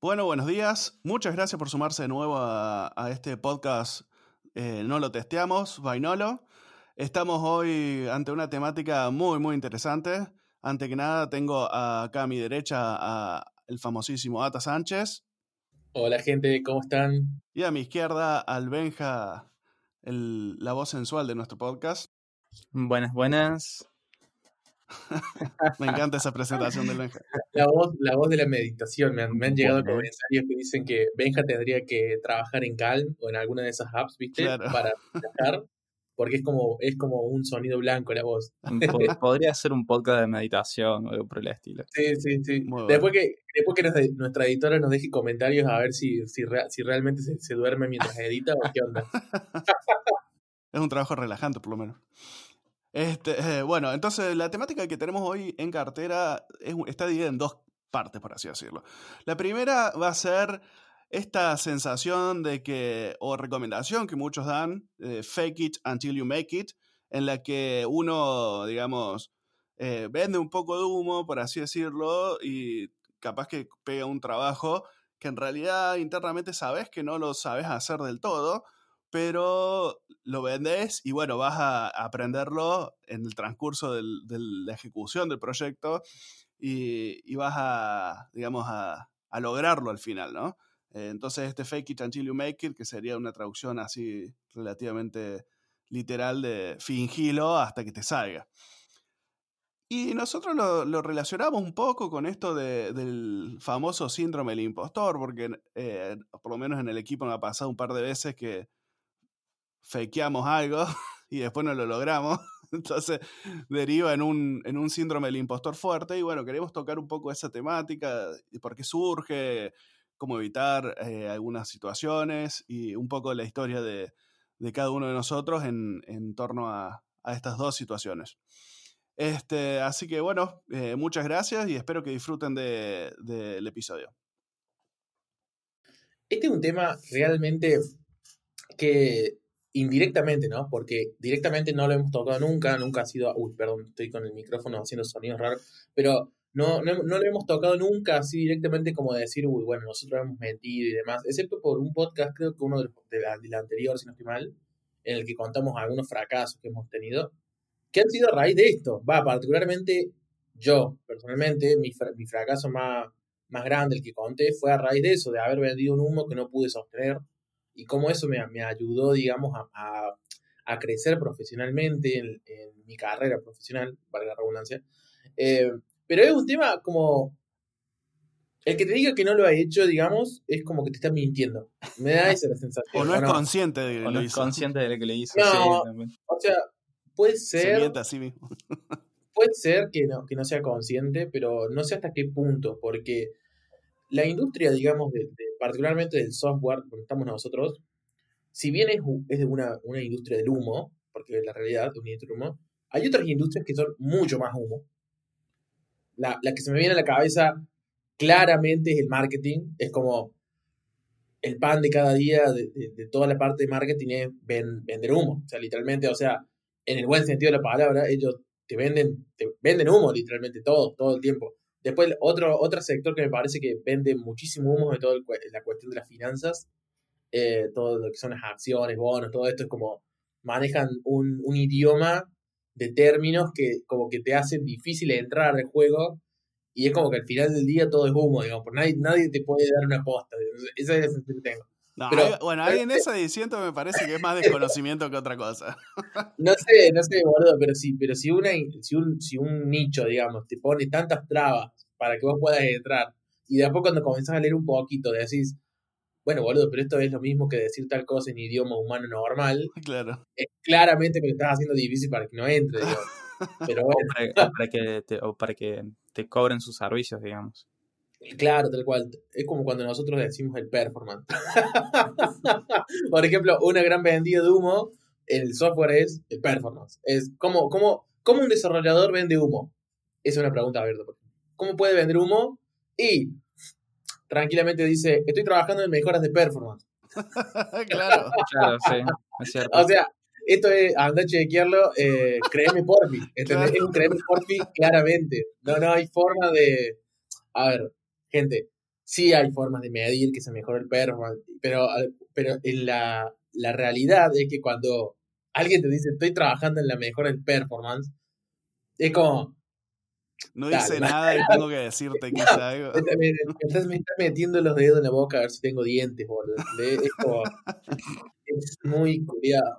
Bueno, buenos días. Muchas gracias por sumarse de nuevo a, este podcast eh, No lo testeamos, Vainolo. Estamos hoy ante una temática muy, muy interesante. Ante que nada, tengo acá a mi derecha a el famosísimo Ata Sánchez. Hola gente, ¿cómo están? Y a mi izquierda, al Benja, la voz sensual de nuestro podcast. Buenas, buenas. me encanta esa presentación del Benja. La voz, la voz de la meditación. Me han, llegado comentarios que dicen que Benja tendría que trabajar en Calm o en alguna de esas apps, ¿viste? Para trabajar porque es como, es como un sonido blanco la voz. Podría ser un podcast de meditación o algo por el estilo. Sí, sí, sí. Después que, después que nuestra editora nos deje comentarios a ver si, si, si realmente se, duerme mientras edita o qué onda. es un trabajo relajante, por lo menos. Este, eh, bueno, entonces la temática que tenemos hoy en cartera está dividida en dos partes, por así decirlo. La primera va a ser esta sensación de que, o recomendación que muchos dan, eh, fake it until you make it, en la que uno, digamos, eh, vende un poco de humo, por así decirlo, y capaz que pega un trabajo que en realidad internamente sabes que no lo sabes hacer del todo, pero lo vendes y bueno, vas a aprenderlo en el transcurso de la ejecución del proyecto y, vas a, digamos, a, a lograrlo al final, ¿no? Eh, entonces este fake it until you make it, que sería una traducción así relativamente literal de fingilo hasta que te salga. Y nosotros lo, relacionamos un poco con esto del famoso síndrome del impostor, porque eh, por lo menos en el equipo me ha pasado un par de veces que fakeamos algo y después no lo logramos. Entonces deriva en un, en un síndrome del impostor fuerte y bueno, queremos tocar un poco esa temática, por qué surge, cómo evitar eh, algunas situaciones y un poco la historia de, cada uno de nosotros en, torno a, estas dos situaciones. Este, así que bueno, eh, muchas gracias y espero que disfruten del episodio. Este es un tema realmente que indirectamente, ¿no? Porque directamente no lo hemos tocado nunca, nunca ha sido, uy, perdón, estoy con el micrófono haciendo sonidos raros, pero no, no, no lo hemos tocado nunca así directamente como de decir, uy, bueno, nosotros hemos mentido y demás, excepto por un podcast, creo que uno de, la, anterior, si no estoy mal, en el que contamos algunos fracasos que hemos tenido, que han sido a raíz de esto. Va, particularmente yo, personalmente, mi, mi fracaso más, más grande, el que conté, fue a raíz de eso, de haber vendido un humo que no pude sostener y cómo eso me, me ayudó, digamos, a, a, crecer profesionalmente en, en, mi carrera profesional, valga la redundancia. Eh, pero es un tema como. El que te diga que no lo ha hecho, digamos, es como que te está mintiendo. Me da esa sensación. o no es consciente de que lo hizo. consciente de lo que le hizo. No, o sea, puede ser. Se mismo. puede ser que no, que no sea consciente, pero no sé hasta qué punto, porque la industria, digamos, de, particularmente del software, donde estamos nosotros, si bien es, es una, una industria del humo, porque es la realidad de una industria del humo, hay otras industrias que son mucho más humo la, que se me viene a la cabeza claramente es el marketing. Es como el pan de cada día de, toda la parte de marketing es vender humo. O sea, literalmente, o sea, en el buen sentido de la palabra, ellos te venden, te venden humo literalmente todo, todo el tiempo. Después, otro, otro sector que me parece que vende muchísimo humo es toda la cuestión de las finanzas, eh, todo lo que son las acciones, bonos, todo esto es como manejan un, un idioma de términos que como que te hacen difícil entrar al juego y es como que al final del día todo es humo, digamos, por nadie, nadie te puede dar una posta. Esa es la sensación que tengo. Pero, bueno, ahí en esa edición me parece que es más desconocimiento que otra cosa. No sé, no sé, boludo, pero si, pero si, una, si, un, si un nicho, digamos, te pone tantas trabas para que vos puedas entrar, y después cuando comenzás a leer un poquito, decís, bueno, boludo, pero esto es lo mismo que decir tal cosa en idioma humano normal. Claro. Es claramente me lo estás haciendo difícil para que no entre, digo. Pero bueno. o, para, que te, o para que te cobren sus servicios, digamos. Claro, tal cual. Es como cuando nosotros decimos el performance. Por ejemplo, una gran vendida de humo en el software es el performance. Es como, como, ¿Cómo un desarrollador vende humo? Esa es una pregunta abierta. ¿Cómo puede vender humo? Y tranquilamente dice, estoy trabajando en mejoras de performance. claro. claro, sí, es cierto. O sea, esto es, anda a chequearlo, eh, créeme por mí. Es un créeme por mí claramente. No, no hay forma de... A ver, gente, sí hay formas de medir que se mejore el performance, pero, pero en la, la realidad es que cuando alguien te dice estoy trabajando en la mejora del performance, es como, no dice nada y tengo que decirte que algo. Me, estás, metiendo los dedos en la boca a ver si tengo dientes, boludo. Es, como, es muy cuidado.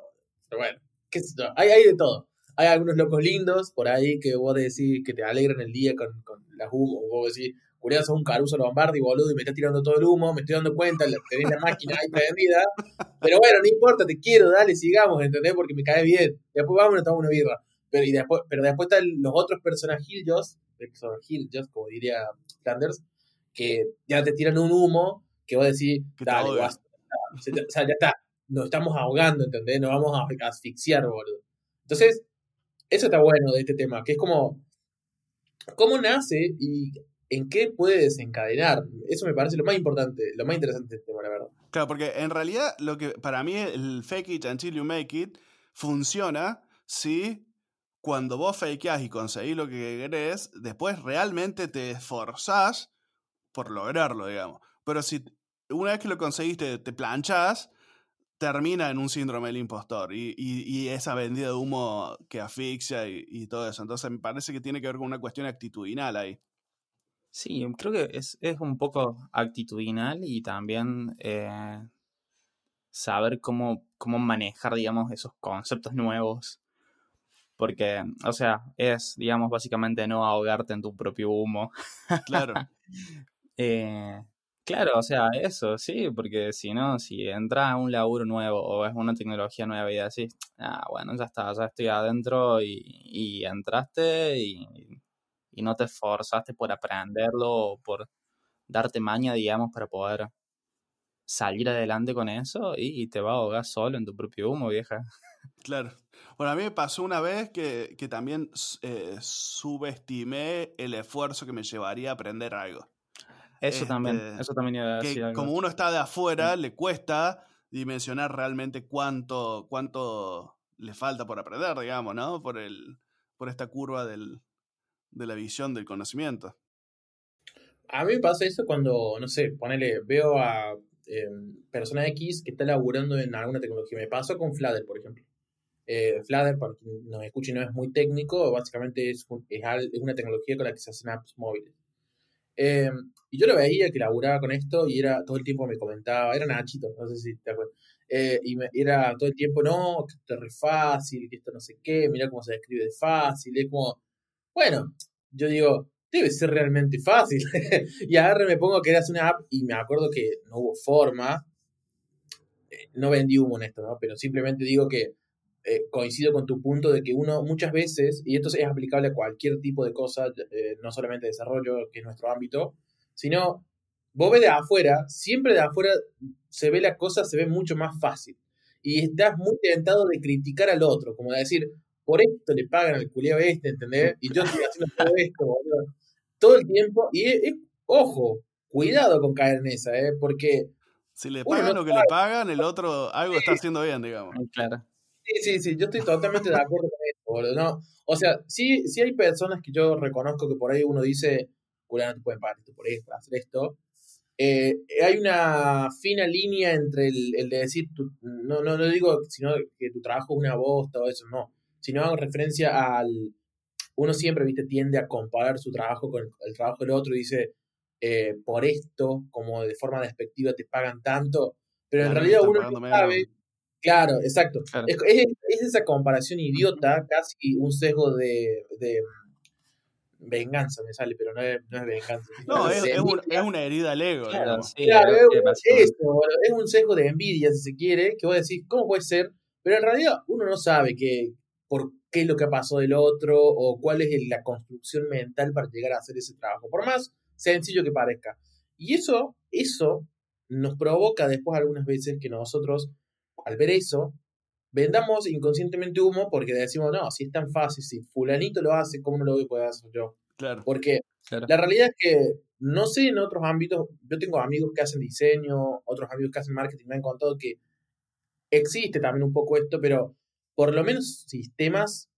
Pero bueno, qué sé yo. Hay, hay de todo. Hay algunos locos lindos por ahí que vos decís que te alegran el día con, con las humo. Vos decís, curioso, sos un Caruso Lombardi, boludo, y me está tirando todo el humo, me estoy dando cuenta, tenés la máquina ahí prendida. Pero bueno, no importa, te quiero, dale, sigamos, ¿entendés? Porque me cae bien. Después vamos y nos tomamos una birra. Pero, y después, pero después están los otros personajillos, personajillos, como diría Flanders, que ya te tiran un humo que vos decís, dale, o sea, ya está, nos estamos ahogando, ¿entendés? Nos vamos a asfixiar, boludo. Entonces, eso está bueno de este tema, que es como, ¿cómo nace y en qué puede desencadenar? Eso me parece lo más importante, lo más interesante de este tema, la verdad. Claro, porque en realidad, lo que para mí el fake it until you make it funciona si cuando vos fakeás y conseguís lo que querés, después realmente te esforzás por lograrlo, digamos. Pero si una vez que lo conseguiste te planchás, termina en un síndrome del impostor y, y, esa vendida de humo que asfixia y, todo eso. Entonces me parece que tiene que ver con una cuestión actitudinal ahí. Sí, creo que es, es un poco actitudinal y también eh, saber cómo, cómo manejar, digamos, esos conceptos nuevos porque, o sea, es, digamos, básicamente no ahogarte en tu propio humo. Claro. eh, claro, o sea, eso, sí, porque si no, si entras a un laburo nuevo o es una tecnología nueva y decís, ah, bueno, ya está, ya estoy adentro y, y entraste y, y no te esforzaste por aprenderlo o por darte maña, digamos, para poder salir adelante con eso y te va a ahogar solo en tu propio humo, vieja. Claro. Bueno, a mí me pasó una vez que, que también eh, subestimé el esfuerzo que me llevaría a aprender algo. Eso también, este, eso también iba a decir que Como uno está de afuera, le cuesta dimensionar realmente cuánto, cuánto le falta por aprender, digamos, ¿no? Por, el, por esta curva del, de la visión del conocimiento. A mí me pasa eso cuando, no sé, ponele, veo a eh, persona X que está laburando en alguna tecnología. Me pasó con Flutter, por ejemplo. Eh, Flutter, para quien nos escuche, no es muy técnico, básicamente es, es, una tecnología con la que se hacen apps móviles. Eh, y yo lo veía que laburaba con esto y era todo el tiempo me comentaba, era Nachito, no sé si te acuerdas. Eh, y me, era todo el tiempo, no, que esto es re fácil, que esto no sé qué, mira cómo se describe de fácil. Es como, bueno, yo digo, debe ser realmente fácil. y agarre, me pongo que eras una app y me acuerdo que no hubo forma. No vendí humo en esto, ¿no? Pero simplemente digo que eh, coincido con tu punto de que uno muchas veces, y esto es aplicable a cualquier tipo de cosa, eh, no solamente desarrollo, que es nuestro ámbito, sino vos ves de afuera, siempre de afuera se ve la cosa, se ve mucho más fácil. Y estás muy tentado de criticar al otro, como de decir, por esto le pagan al culiao este, ¿entendés? Y yo estoy haciendo todo esto, boludo. Todo el tiempo. Y ojo, cuidado con caer en esa, ¿eh? Porque. Si le pagan lo que le pagan, el otro algo está haciendo bien, digamos. Claro. Sí, sí, sí, yo estoy totalmente de acuerdo con esto, boludo. No, o sea, sí, sí hay personas que yo reconozco que por ahí uno dice, no te pueden pagar esto por esto, hacer esto. Eh, hay una fina línea entre el, de decir, no, no, no digo sino que tu trabajo es una bosta o eso, no, sino hago referencia al, uno siempre, viste, tiende a comparar su trabajo con el, trabajo del otro y dice, eh, por esto, como de forma despectiva te pagan tanto, pero en realidad uno no sabe, Claro, exacto. Es, esa comparación idiota, casi un sesgo de, de venganza me sale, pero no es, no es venganza. No, es, es, una herida al ego. Claro, claro es, es, un sesgo de envidia, si se quiere, que vos decís, ¿cómo puede ser? Pero en realidad uno no sabe que, por qué es lo que pasó del otro o cuál es la construcción mental para llegar a hacer ese trabajo, por más sencillo que parezca. Y eso, eso nos provoca después algunas veces que nosotros al ver eso, vendamos inconscientemente humo porque decimos, no, si es tan fácil, si fulanito lo hace, ¿cómo no lo voy a poder hacer yo? Claro. Porque la realidad es que no sé en otros ámbitos, yo tengo amigos que hacen diseño, otros amigos que hacen marketing, me han contado que existe también un poco esto, pero por lo menos sistemas,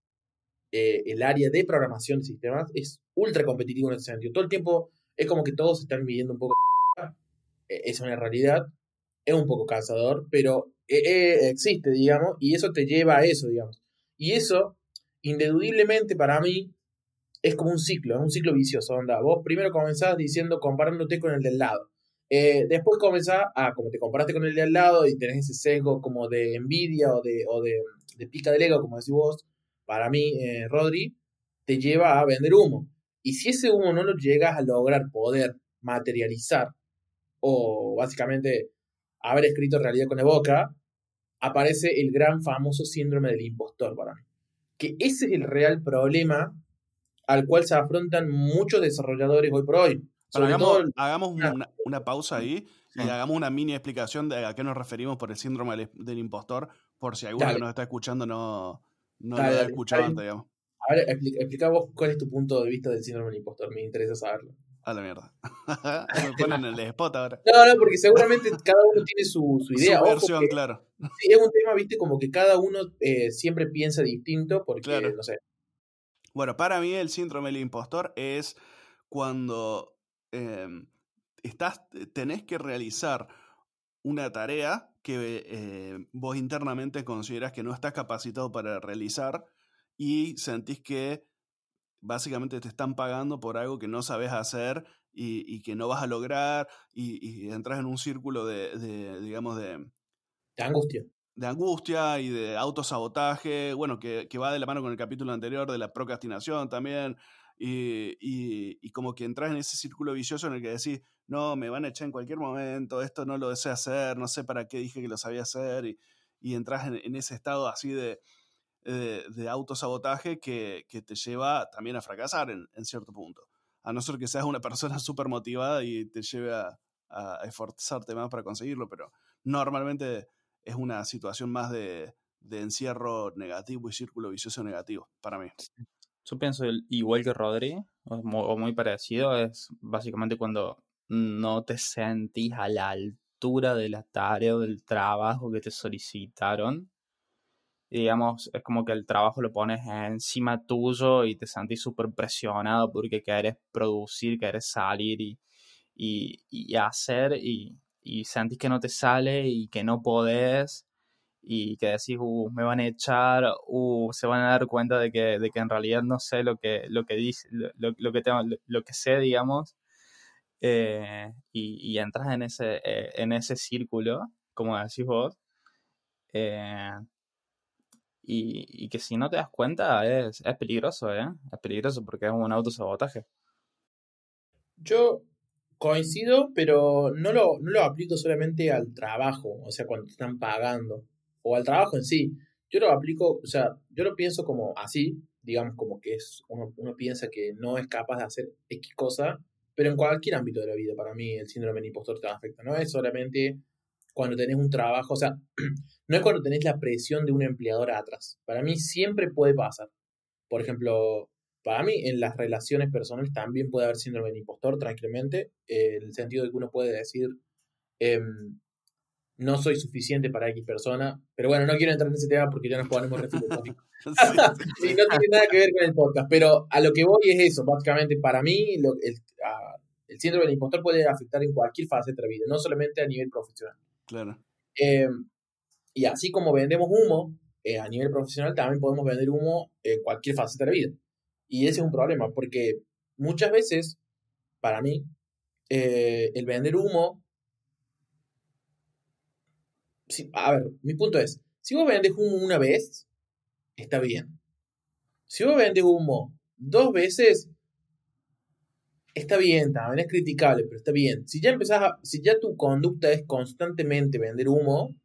eh, el área de programación de sistemas es ultra competitivo en ese sentido. Todo el tiempo es como que todos están midiendo un poco e, es una realidad, es un poco cansador, pero e, e, existe, digamos, y eso te lleva a eso, digamos. Y eso, indudablemente para mí, es como un ciclo, es un ciclo vicioso, onda. Vos primero comenzás diciendo, comparándote con el del lado. Eh, después comenzás a, como te comparaste con el de al lado y tenés ese sesgo como de envidia o de, o de, pica del ego, como decís vos, para mí, eh, Rodri, te lleva a vender humo. Y si ese humo no lo llegas a lograr poder materializar o básicamente haber escrito realidad con la boca, aparece el gran famoso síndrome del impostor para mí. Que ese es el real problema al cual se afrontan muchos desarrolladores hoy por hoy. Hagamos, una, pausa ahí y hagamos una mini explicación de a qué nos referimos por el síndrome del, impostor, por si alguno que nos está escuchando no, no lo ha escuchado antes, digamos. A ver, explica, vos cuál es tu punto de vista del síndrome del impostor, me interesa saberlo. A la mierda. me ponen el spot ahora. No, no, porque seguramente cada uno tiene su, su idea. Su versión, claro. Sí, es un tema, viste, como que cada uno eh, siempre piensa distinto porque, no sé, bueno, para mí el síndrome del impostor es cuando em, estás, eh, tenés que realizar una tarea que eh, vos internamente consideras que no estás capacitado para realizar y sentís que básicamente te están pagando por algo que no sabes hacer y, que no vas a lograr y, entras en un círculo de, de digamos, de... De angustia. de angustia y de autosabotaje, bueno, que, va de la mano con el capítulo anterior de la procrastinación también, y, como que entras en ese círculo vicioso en el que decís, no, me van a echar en cualquier momento, esto no lo deseo hacer, no sé para qué dije que lo sabía hacer, y, entras en, ese estado así de, de, autosabotaje que, te lleva también a fracasar en, en, cierto punto. A no ser que seas una persona súper motivada y te lleve a, a esforzarte más para conseguirlo, pero normalmente es una situación más de, encierro negativo y círculo vicioso negativo para mí. Yo pienso igual que Rodri, o muy parecido, es básicamente cuando no te sentís a la altura de la tarea o del trabajo que te solicitaron. digamos, es como que el trabajo lo pones encima tuyo y te sentís súper presionado porque querés producir, querés salir y, y hacer y, y sentís que no te sale y que no podés y que decís, uh, me van a echar, uh, se van a dar cuenta de que, de que en realidad no sé lo que, lo que dice, lo, lo que lo, que sé, digamos, eh, y, y, entras en ese, eh, en ese círculo, como decís vos, eh, y, y, que si no te das cuenta es, es peligroso, ¿eh? Es peligroso porque es un autosabotaje. Yo Coincido, pero no lo, no lo aplico solamente al trabajo, o sea, cuando te están pagando, o al trabajo en sí. Yo lo aplico, o sea, yo lo pienso como así, digamos, como que es, uno, piensa que no es capaz de hacer X cosa, pero en cualquier ámbito de la vida, para mí el síndrome del impostor te afecta. No es solamente cuando tenés un trabajo, o sea, no es cuando tenés la presión de un empleador atrás. Para mí siempre puede pasar. Por ejemplo, para mí, en las relaciones personales también puede haber síndrome del impostor, tranquilamente, en el sentido de que uno puede decir, em, no soy suficiente para X persona, pero bueno, no quiero entrar en ese tema porque ya nos ponemos re filosóficos. y no tiene nada que ver con el podcast, pero a lo que voy es eso, básicamente, para mí, el, el, síndrome del impostor puede afectar en cualquier fase de la vida, no solamente a nivel profesional. Claro. Em, y así como vendemos humo eh, a nivel profesional, también podemos vender humo en cualquier fase de la vida. Y ese es un problema, porque muchas veces, para mí, eh, el vender humo... a ver, mi punto es, si vos vendes humo una vez, está bien. Si vos vendes humo dos veces, está bien, también es criticable, pero está bien. Si ya empezás a, si ya tu conducta es constantemente vender humo,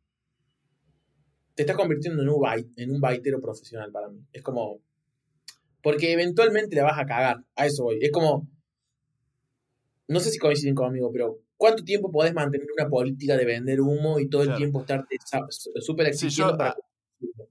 te estás convirtiendo en un, un baitero profesional para mí. Es como, porque eventualmente le vas a cagar. A eso voy. Es como. No sé si coinciden conmigo, pero ¿cuánto tiempo podés mantener una política de vender humo y todo el tiempo estar súper exigiendo para.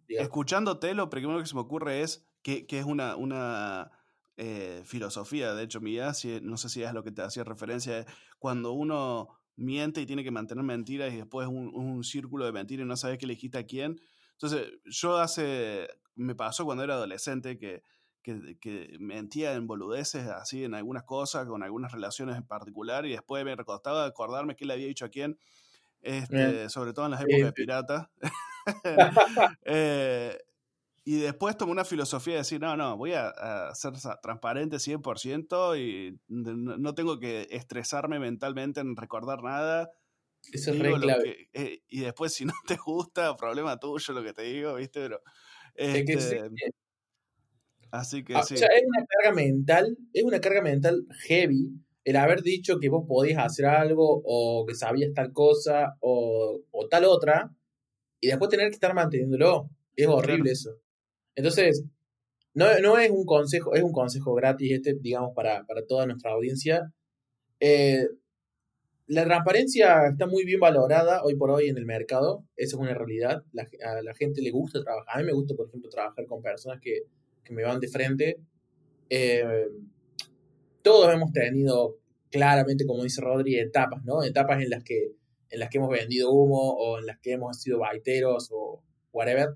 escuchándote, lo primero que se me ocurre es que, es una, una eh, filosofía, de hecho, mía, si, no sé si es lo que te hacía referencia, cuando uno miente y tiene que mantener mentiras y después un, un círculo de mentiras y no sabes qué le dijiste a quién. Entonces, yo hace, me pasó cuando era adolescente que que, que mentía en boludeces, así en algunas cosas, con algunas relaciones en particular, y después me recostaba acordarme qué le había dicho a quién, este, sobre todo en las épocas de pirata. eh, y después tomé una filosofía de decir, no, no, voy a, a ser transparente 100% y no tengo que estresarme mentalmente en recordar nada. Eso es re clave. Que, eh, y después, si no te gusta, problema tuyo lo que te digo, ¿viste? Pero. Este, es que sí. Así que ah, sí. O sea, es una carga mental, es una carga mental heavy el haber dicho que vos podías hacer algo o que sabías tal cosa o, o tal otra y después tener que estar manteniéndolo. Es horrible claro. eso. Entonces, no, no, es un consejo, es un consejo gratis este, digamos, para, para toda nuestra audiencia. Eh, la transparencia está muy bien valorada hoy por hoy en el mercado, eso es una realidad. La, a la gente le gusta trabajar, a mí me gusta, por ejemplo, trabajar con personas que, que me van de frente. Eh, todos hemos tenido claramente, como dice Rodri, etapas, ¿no? Etapas en las que, en las que hemos vendido humo o en las que hemos sido baiteros o whatever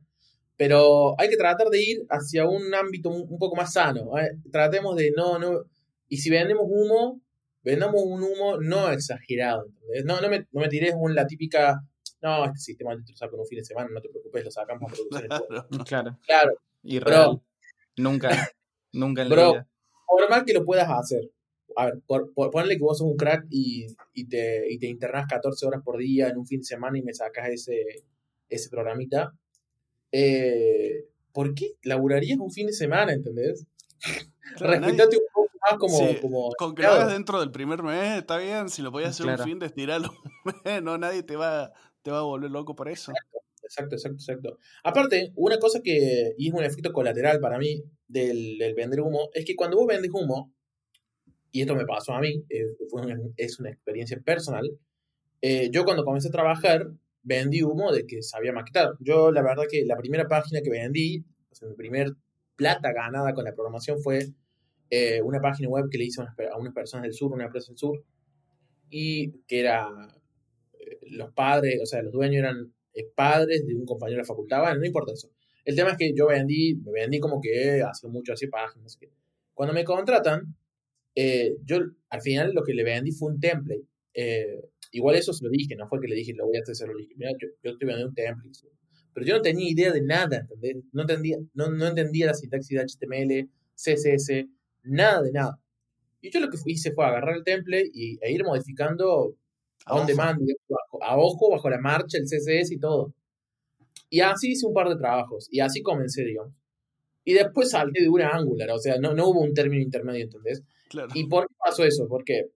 pero hay que tratar de ir hacia un ámbito un, poco más sano. ¿eh? Tratemos de no, no, y si vendemos humo, vendamos un humo no exagerado. ¿entendés? No, no me, no me tires un, la típica, no, este sistema lo saco en un fin de semana, no te preocupes, lo sacamos a producción. Claro, claro. claro. Y real. Bro, nunca, nunca en la bro, vida. por más que lo puedas hacer, a ver, por, por, ponle que vos sos un crack y, y, te, y te internás 14 horas por día en un fin de semana y me sacas ese, ese programita eh, ¿por qué laburarías un fin de semana, entendés? Claro, Respetate un poco más como... Sí, como con que lo hagas dentro del primer mes, está bien, si lo podías hacer claro. un fin de estirarlo un mes, no, nadie te va, te va a volver loco por eso. Exacto, exacto, exacto. Aparte, una cosa que, y es un efecto colateral para mí del, vender humo, es que cuando vos vendes humo, y esto me pasó a mí, eh, fue es una experiencia personal, eh, yo cuando comencé a trabajar, vendí humo de que sabía maquetar. Yo, la verdad, que la primera página que vendí, o sea, mi primer plata ganada con la programación fue eh, una página web que le hice a unas, a unas, personas del sur, una empresa del sur, y que era los padres, o sea, los dueños eran padres de un compañero de la facultad, bueno, no importa eso. El tema es que yo vendí, me vendí como que hace mucho, así páginas. Que... Cuando me contratan, yo al final lo que le vendí fue un template. Igual eso se lo dije, no fue que le dije, lo voy a hacer, lo dije. Mira, yo, yo estoy vendiendo un template. Pero yo no tenía idea de nada, ¿entendés? No entendía, no, no entendía la sintaxis de HTML, CSS, nada de nada. Y yo lo que hice fue agarrar el template y, e ir modificando a on demand, a ojo, bajo la marcha, el CSS y todo. Y así hice un par de trabajos. Y así comencé, digamos. Y después salté de una Angular, o sea, no, no hubo un término intermedio, ¿entendés? Claro. ¿Y por qué pasó eso? Porque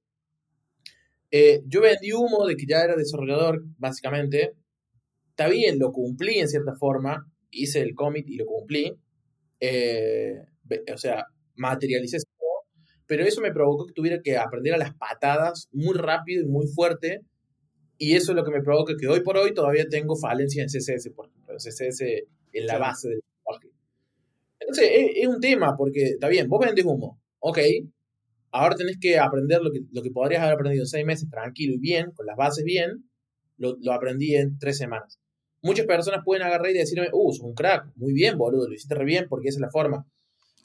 eh, yo vendí humo de que ya era desarrollador, básicamente. Está bien, lo cumplí en cierta forma. Hice el commit y lo cumplí. Eh, o sea, materialicé. Pero eso me provocó que tuviera que aprender a las patadas muy rápido y muy fuerte. Y eso es lo que me provoca que hoy por hoy todavía tengo falencia en CSS, por ejemplo. CSS en la base del lenguaje. Entonces, es, es un tema, porque está bien, vos vendes humo. Ok, Ahora tenés que aprender lo que, lo que podrías haber aprendido en seis meses tranquilo y bien, con las bases bien, lo, lo aprendí en tres semanas. Muchas personas pueden agarrar y decirme, uh, sos un crack, muy bien, boludo, lo hiciste re bien porque esa es la forma.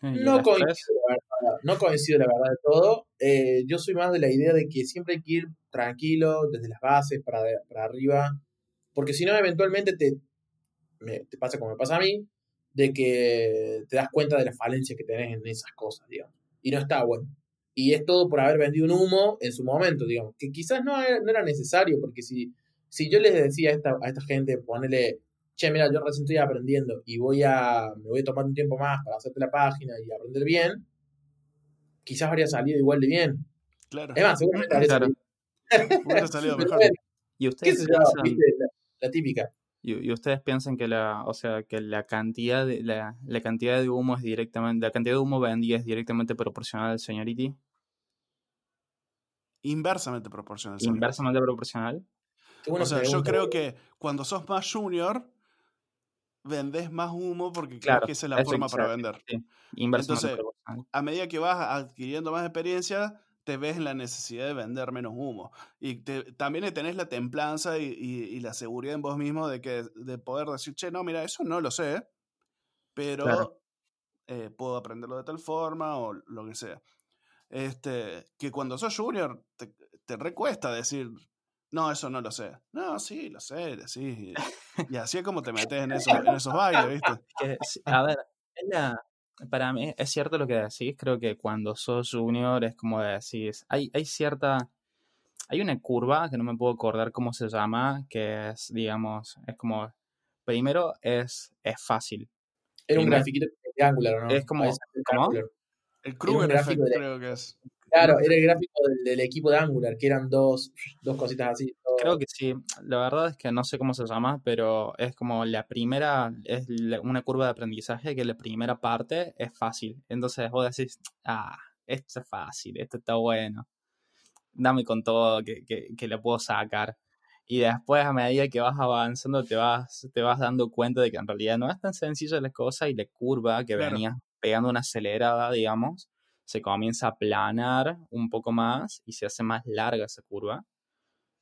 No coincido, la verdad, no coincido la verdad de todo. Eh, yo soy más de la idea de que siempre hay que ir tranquilo, desde las bases para, para arriba, porque si no, eventualmente te, me, te pasa como me pasa a mí, de que te das cuenta de la falencia que tenés en esas cosas, digamos. Y no está bueno y es todo por haber vendido un humo en su momento, digamos, que quizás no era, no era necesario, porque si, si yo les decía a esta, a esta gente, ponele, che, mira, yo recién estoy aprendiendo y voy a, me voy a tomar un tiempo más para hacerte la página y aprender bien, quizás habría salido igual de bien. Claro. Es más, seguramente habría Claro. salido. Mejor. Y ¿Qué ustedes piensan, ¿Viste? La, la típica. y, y ustedes piensan que la, o sea, que la cantidad de, la, la cantidad de humo es directamente, la cantidad de humo vendida es directamente proporcional al seniority, Inversamente proporcional. inversamente proporcional. O sea, yo creo que cuando sos más junior, vendés más humo porque Claro, crees que esa es la forma para vender. sí, Entonces. A medida que vas adquiriendo más experiencia, te ves en la necesidad de vender menos humo. Y te- también tenés la templanza y, y- y la seguridad en vos mismo de, que, de poder decir, che, no, mira, eso no lo sé, pero Claro. eh, puedo aprenderlo de tal forma o lo que sea. Este, que cuando sos junior te, te recuesta decir, no, eso no lo sé. No, sí, lo sé, sí. Y así es como te metes en esos, en esos bailes, ¿viste? a ver, para mí es cierto lo que decís. Creo que cuando sos junior es como decís, hay, hay cierta hay una curva que no me puedo acordar cómo se llama, que es, digamos, es como, primero es, es fácil. Era un grafiquito triangular, ¿no? Es como, ¿cómo? El Kruger Effect, creo que es. Claro, era el gráfico del, equipo de Angular, que eran dos, dos cositas así. Creo que sí. La verdad es que no sé cómo se llama, pero es como la primera, es una curva de aprendizaje que la primera parte es fácil. Entonces vos decís, ah, esto es fácil, esto está bueno dame con todo que, que, le puedo sacar. Y después, a medida que vas avanzando, te vas, te vas dando cuenta de que en realidad no es tan sencilla la cosa y la curva que venía pegando una acelerada, digamos, se comienza a aplanar un poco más y se hace más larga esa curva.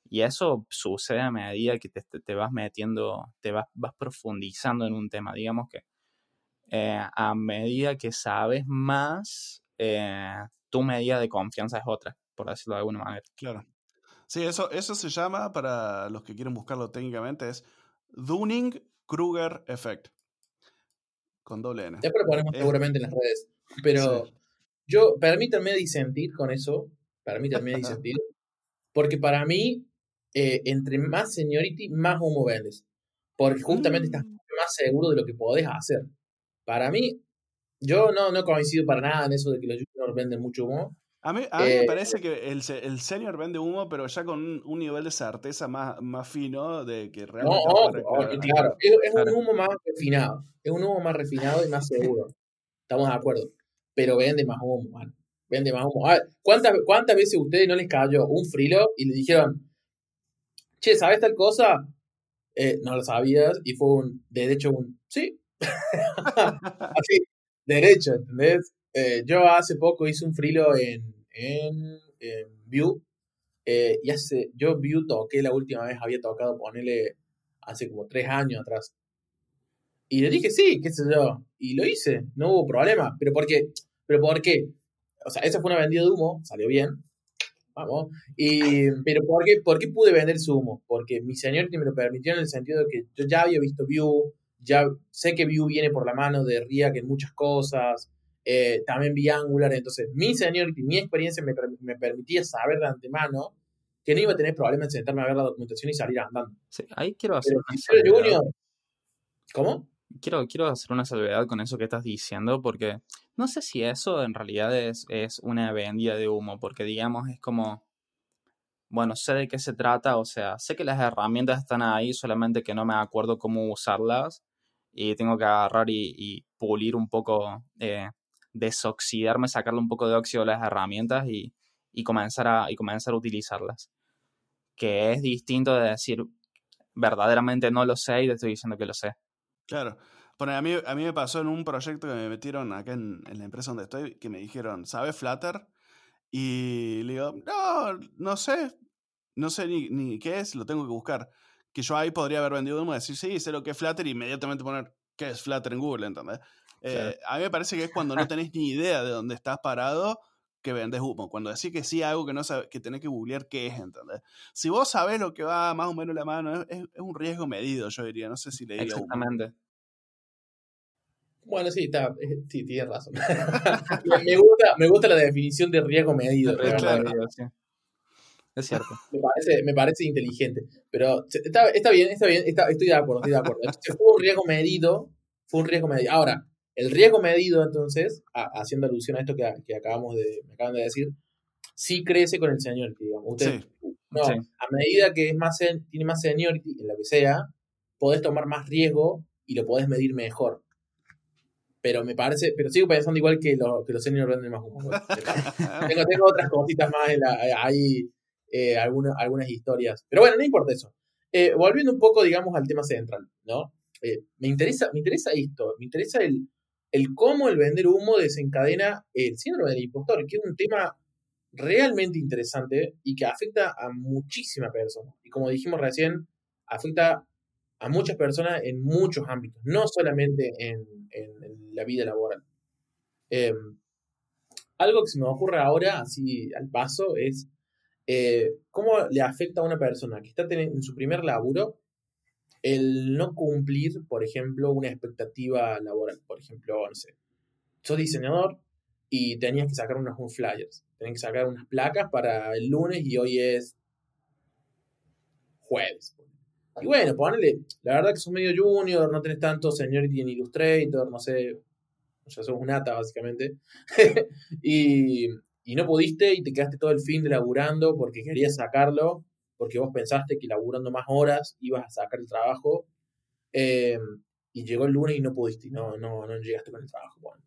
Y eso sucede a medida que te, te vas metiendo, te vas, vas, profundizando en un tema. Digamos que eh, a medida que sabes más, eh, tu medida de confianza es otra por decirlo de alguna manera. Claro. Sí, eso, eso se llama, para los que quieren buscarlo técnicamente, es Dunning-Kruger Effect. Con doble N. Después lo ponemos seguramente en las redes. Pero yo, permítanme disentir con eso. Permítanme disentir. Porque para mí, eh, entre más seniority, más humo vendes. Porque justamente estás mm. más seguro de lo que podés hacer. Para mí, yo no, no coincido para nada en eso de que los juniors venden mucho humo. A mí, a mí me eh, parece que el, el senior vende humo, pero ya con un, nivel de certeza más, más fino de que realmente. No, claro, es, un humo más refinado. Es un humo más refinado y más seguro. Estamos de acuerdo. Pero vende más humo, man. Vende más humo. ¿cuántas, ¿cuántas veces a ustedes no les cayó un frilo y le dijeron, che, ¿sabes tal cosa? Eh, no lo sabías y fue un, derecho, un, sí. Así, derecho, ¿entendés? Eh, yo hace poco hice un frilo en, en, Vue. Eh, y hace, yo Vue toqué la última vez, había tocado ponerle hace como tres años atrás. Y le dije, sí, qué sé yo. Y lo hice, no hubo problema. ¿Pero por qué? ¿Pero por qué? O sea, esa fue una vendida de humo, salió bien. Vamos. Y, pero ¿por qué, ¿por qué pude vender su humo? Porque mi señor me lo permitió en el sentido de que yo ya había visto Vue, ya sé que Vue viene por la mano de React en muchas cosas, eh, también vi Angular, entonces mi seniority, mi experiencia me, me, permitía saber de antemano que no iba a tener problemas en sentarme a ver la documentación y salir andando. Sí, ahí quiero hacer una junior, ¿Cómo? Quiero, quiero hacer una salvedad con eso que estás diciendo, porque no sé si eso en realidad es, es una vendida de humo, porque digamos es como, bueno, sé de qué se trata, o sea, sé que las herramientas están ahí, solamente que no me acuerdo cómo usarlas y tengo que agarrar y, pulir un poco eh, desoxidarme, sacarle un poco de óxido a las herramientas y, comenzar a, y comenzar a utilizarlas. Que es distinto de decir, verdaderamente no lo sé y te estoy diciendo que lo sé. Claro. Bueno, a, mí, a mí me pasó en un proyecto que me metieron acá en, la empresa donde estoy, que me dijeron, ¿sabes Flutter? Y le digo, no, no sé, no sé ni, ni, qué es, lo tengo que buscar. Que yo ahí podría haber vendido uno y decir, sí, sé lo que es Flutter y inmediatamente poner qué es Flutter en Google, ¿entendés? Eh, a mí me parece que es cuando no tenés ni idea de dónde estás parado que vendes humo. Cuando decís que sí algo que no sabes, que tenés que googlear qué es, ¿entendés? Si vos sabés lo que va más o menos la mano, es, un riesgo medido, yo diría. No sé si le diría Exactamente. Bueno, sí, está, eh, sí, tienes razón. me, gusta, me gusta la definición de riesgo medido. Es cierto. Me parece, me parece inteligente. Pero está, está bien, está bien, está, estoy de acuerdo, estoy de acuerdo. fue un riesgo medido, fue un riesgo medido. Ahora, el riesgo medido, entonces, haciendo alusión a esto que, acabamos de, me acaban de decir, sí crece con el seniority, digamos. Usted, no, a medida que es más tiene más seniority en lo que sea, podés tomar más riesgo y lo podés medir mejor. Pero me parece, pero sigo pensando igual que, que los seniors venden más humo. tengo, tengo, otras cositas más en la, hay eh, algunas, algunas historias. Pero bueno, no importa eso. Eh, volviendo un poco, digamos, al tema central, ¿no? Eh, me, interesa, me interesa esto, me interesa el, el cómo el vender humo desencadena el síndrome del impostor, que es un tema realmente interesante y que afecta a muchísimas personas. Y como dijimos recién, afecta a muchas personas en muchos ámbitos, no solamente en, la vida laboral. Em, algo que se me ocurre ahora, así al paso, es eh, cómo le afecta a una persona que está en su primer laburo el no cumplir, por ejemplo, una expectativa laboral. Por ejemplo, no sé, sos diseñador y tenías que sacar unos flyers, tenías que sacar unas placas para el lunes y hoy es jueves. Y bueno, ponele, la verdad que sos medio junior, no tenés tanto seniority en Illustrator, no sé, ya sos un ata básicamente. y, y no pudiste y te quedaste todo el fin de laburando porque querías sacarlo, porque vos pensaste que laburando más horas ibas a sacar el trabajo. Eh, y llegó el lunes y no pudiste, no, no, no llegaste con el trabajo. Bueno,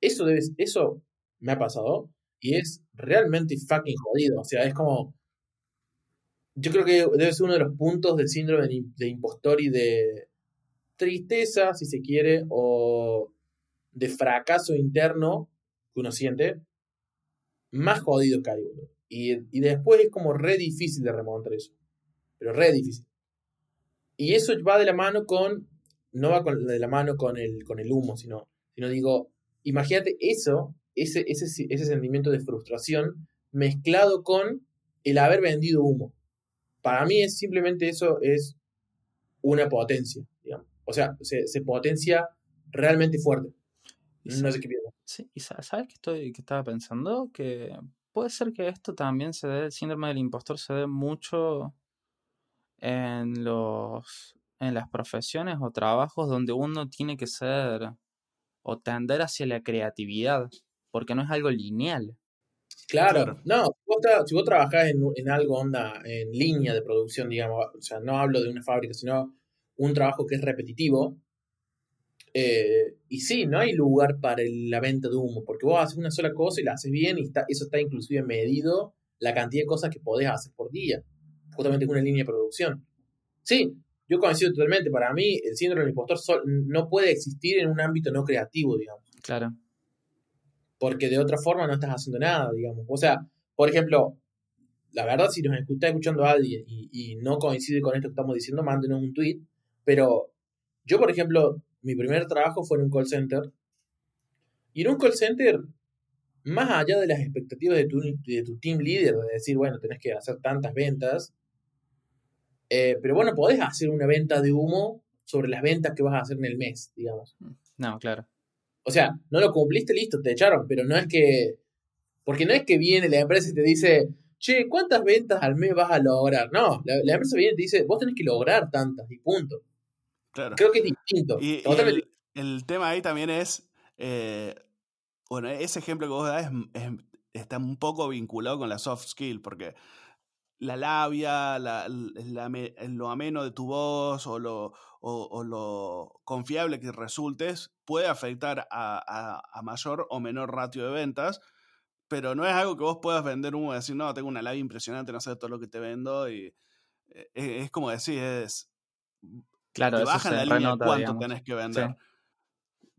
eso, eso me ha pasado y es realmente fucking jodido. O sea, es como. Yo creo que debe ser uno de los puntos del síndrome de, impostor y de tristeza, si se quiere, o de fracaso interno que uno siente, más jodido que hay, Y, y después es como re difícil de remontar eso. Pero re difícil. Y eso va de la mano con. No va con, de la mano con el, con el humo, sino, sino digo, imagínate eso, ese, ese, ese sentimiento de frustración mezclado con el haber vendido humo. Para mí es simplemente eso, es una potencia, digamos. O sea, se, se potencia realmente fuerte. No sé qué piensas. Sí, y sabes que estoy, que estaba pensando que puede ser que esto también se dé, el síndrome del impostor se dé mucho en los en las profesiones o trabajos donde uno tiene que ser o tender hacia la creatividad, porque no es algo lineal. Claro, no, si vos, trabajás en, en, algo onda, en línea de producción, digamos, o sea, no hablo de una fábrica, sino un trabajo que es repetitivo, eh, y sí, no hay lugar para la venta de humo, porque vos haces una sola cosa y la haces bien y está, eso está inclusive medido la cantidad de cosas que podés hacer por día, justamente con una línea de producción. Sí, yo coincido totalmente. Para mí, el síndrome del impostor no puede existir en un ámbito no creativo, digamos. Claro. Porque de otra forma no estás haciendo nada, digamos. O sea, por ejemplo, la verdad, si nos está escuchando a alguien y, no coincide con esto que estamos diciendo, mándenos un tweet. Pero yo, por ejemplo, mi primer trabajo fue en un call center. Y en un call center, más allá de las expectativas de tu, de tu team leader, de decir, bueno, tenés que hacer tantas ventas, eh, pero bueno, podés hacer una venta de humo sobre las ventas que vas a hacer en el mes, digamos. No, claro. O sea, no lo cumpliste, listo, te echaron, pero no es que. Porque no es que viene la empresa y te dice, che, ¿cuántas ventas al mes vas a lograr? No, la, empresa viene y te dice, vos tenés que lograr tantas y punto. Claro. Creo que es distinto. Y, el, tema ahí también es. Eh, bueno, ese ejemplo que vos das está un poco vinculado con la soft skill, porque la labia, la, lo ameno de tu voz o lo, o, lo confiable que resultes puede afectar a, a, mayor o menor ratio de ventas, pero no es algo que vos puedas vender uno y decir, no, tengo una labia impresionante, no sé todo lo que te vendo. Y eh, es, como decir, es... Claro, te bajan la línea cuánto tenés que vender.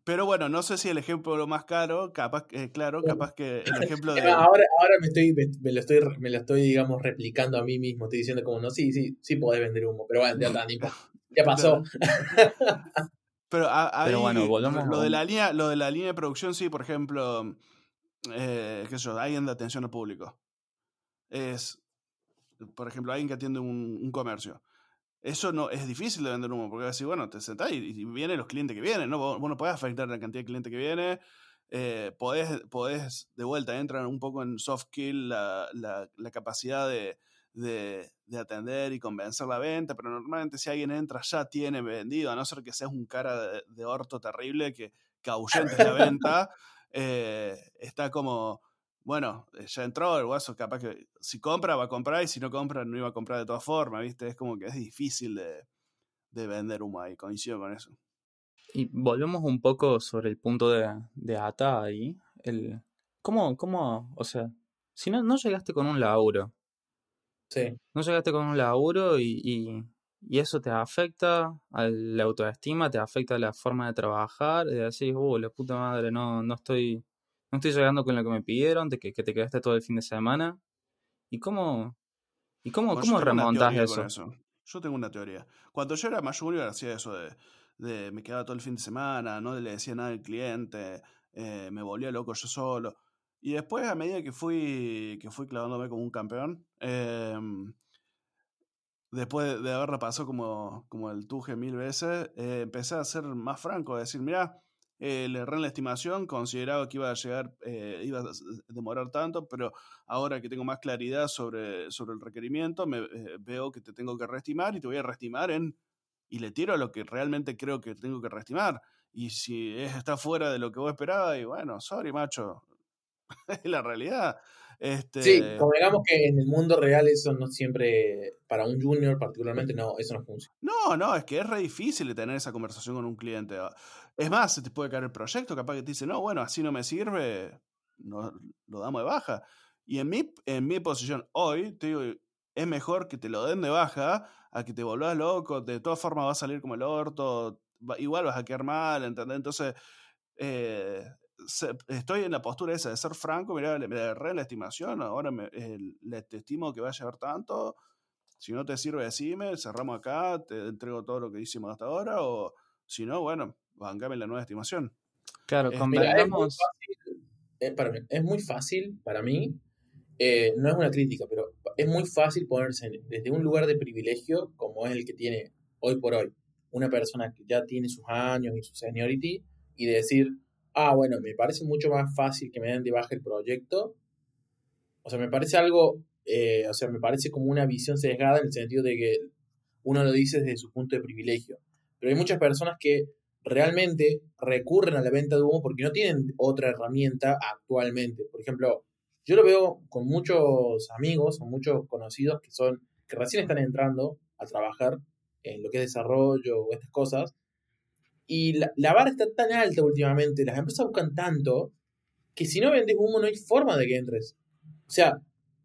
Pero bueno, no sé si el ejemplo lo más caro, capaz, eh, claro, capaz que el ejemplo de... Ahora, ahora me, estoy, me, lo estoy, me lo estoy, digamos, replicando a mí mismo. Estoy diciendo como, no, sí, sí, sí podés vender humo, pero bueno, ya, ya pasó. pero, ahí, bueno, volvemos lo, de la línea, lo de la línea de producción, sí, por ejemplo, eh, qué sé yo, alguien de atención al público. Es, por ejemplo, alguien que atiende un, un comercio eso no es difícil de vender humo, porque así, bueno, te sentás y, vienen los clientes que vienen, ¿no? Vos, no podés afectar la cantidad de clientes que viene, eh, podés, de vuelta, entran un poco en soft kill la, la, la capacidad de, de, de, atender y convencer la venta, pero normalmente si alguien entra ya tiene vendido, a no ser que seas un cara de, de orto terrible que, que ahuyentes la venta, eh, está como bueno, eh, ya entró el guaso, capaz que si compra va a comprar y si no compra no iba a comprar de todas formas, ¿viste? Es como que es difícil de, de vender humo ahí, coincido con eso. Y volvemos un poco sobre el punto de, de ATA ahí. El, ¿cómo, ¿Cómo, o sea, si no, no llegaste con un laburo? Sí. No llegaste con un laburo y, y, y eso te afecta a la autoestima, te afecta a la forma de trabajar, de decir, uh, la puta madre, no, no estoy no estoy llegando con lo que me pidieron, de que, te quedaste todo el fin de semana. ¿Y cómo, y cómo, cómo remontas eso? Yo tengo una teoría. Cuando yo era más junior hacía eso de, de, me quedaba todo el fin de semana, no le decía nada al cliente, eh, me volvía loco yo solo. Y después, a medida que fui, que fui clavándome como un campeón, em, después de haber repasado como, como el tuje mil veces, eh, empecé a ser más franco, a decir, mira, eh, le erré en la estimación, consideraba que iba a llegar, eh, iba a demorar tanto, pero ahora que tengo más claridad sobre, sobre el requerimiento, me, veo que te tengo que reestimar y te voy a reestimar en, y le tiro a lo que realmente creo que tengo que reestimar. Y si está fuera de lo que vos esperabas, y bueno, sorry, macho, es la realidad. Este... Sí, como digamos que en el mundo real eso no siempre, para un junior particularmente, no, eso no funciona. No, no, es que es re difícil tener esa conversación con un cliente. Es más, se te puede caer el proyecto, capaz que te dice, no, bueno, así no me sirve, no, lo damos de baja. Y en mi, en mi posición hoy, te digo, es mejor que te lo den de baja a que te volvás loco, de todas formas va a salir como el orto, igual vas a quedar mal, ¿entendés? Entonces, eh, estoy en la postura esa de ser franco, mira, me agarré la estimación, ahora me, le, te estimo que va a llevar tanto, si no te sirve decime, cerramos acá, te entrego todo lo que hicimos hasta ahora, o si no, bueno, bancame la nueva estimación. Claro, es, es, muy fácil, eh, para mí, es muy fácil para mí, eh, no es una crítica, pero es muy fácil ponerse desde un lugar de privilegio como es el que tiene hoy por hoy una persona que ya tiene sus años y su seniority y decir, ah, bueno, me parece mucho más fácil que me den de baja el proyecto. O sea, me parece algo, eh, o sea, me parece como una visión sesgada en el sentido de que uno lo dice desde su punto de privilegio. Pero hay muchas personas que realmente recurren a la venta de humo porque no tienen otra herramienta actualmente. Por ejemplo, yo lo veo con muchos amigos o muchos conocidos que son que recién están entrando a trabajar en lo que es desarrollo o estas cosas y la, la, barra está tan alta últimamente, las empresas buscan tanto, que si no vendes humo no hay forma de que entres. O sea,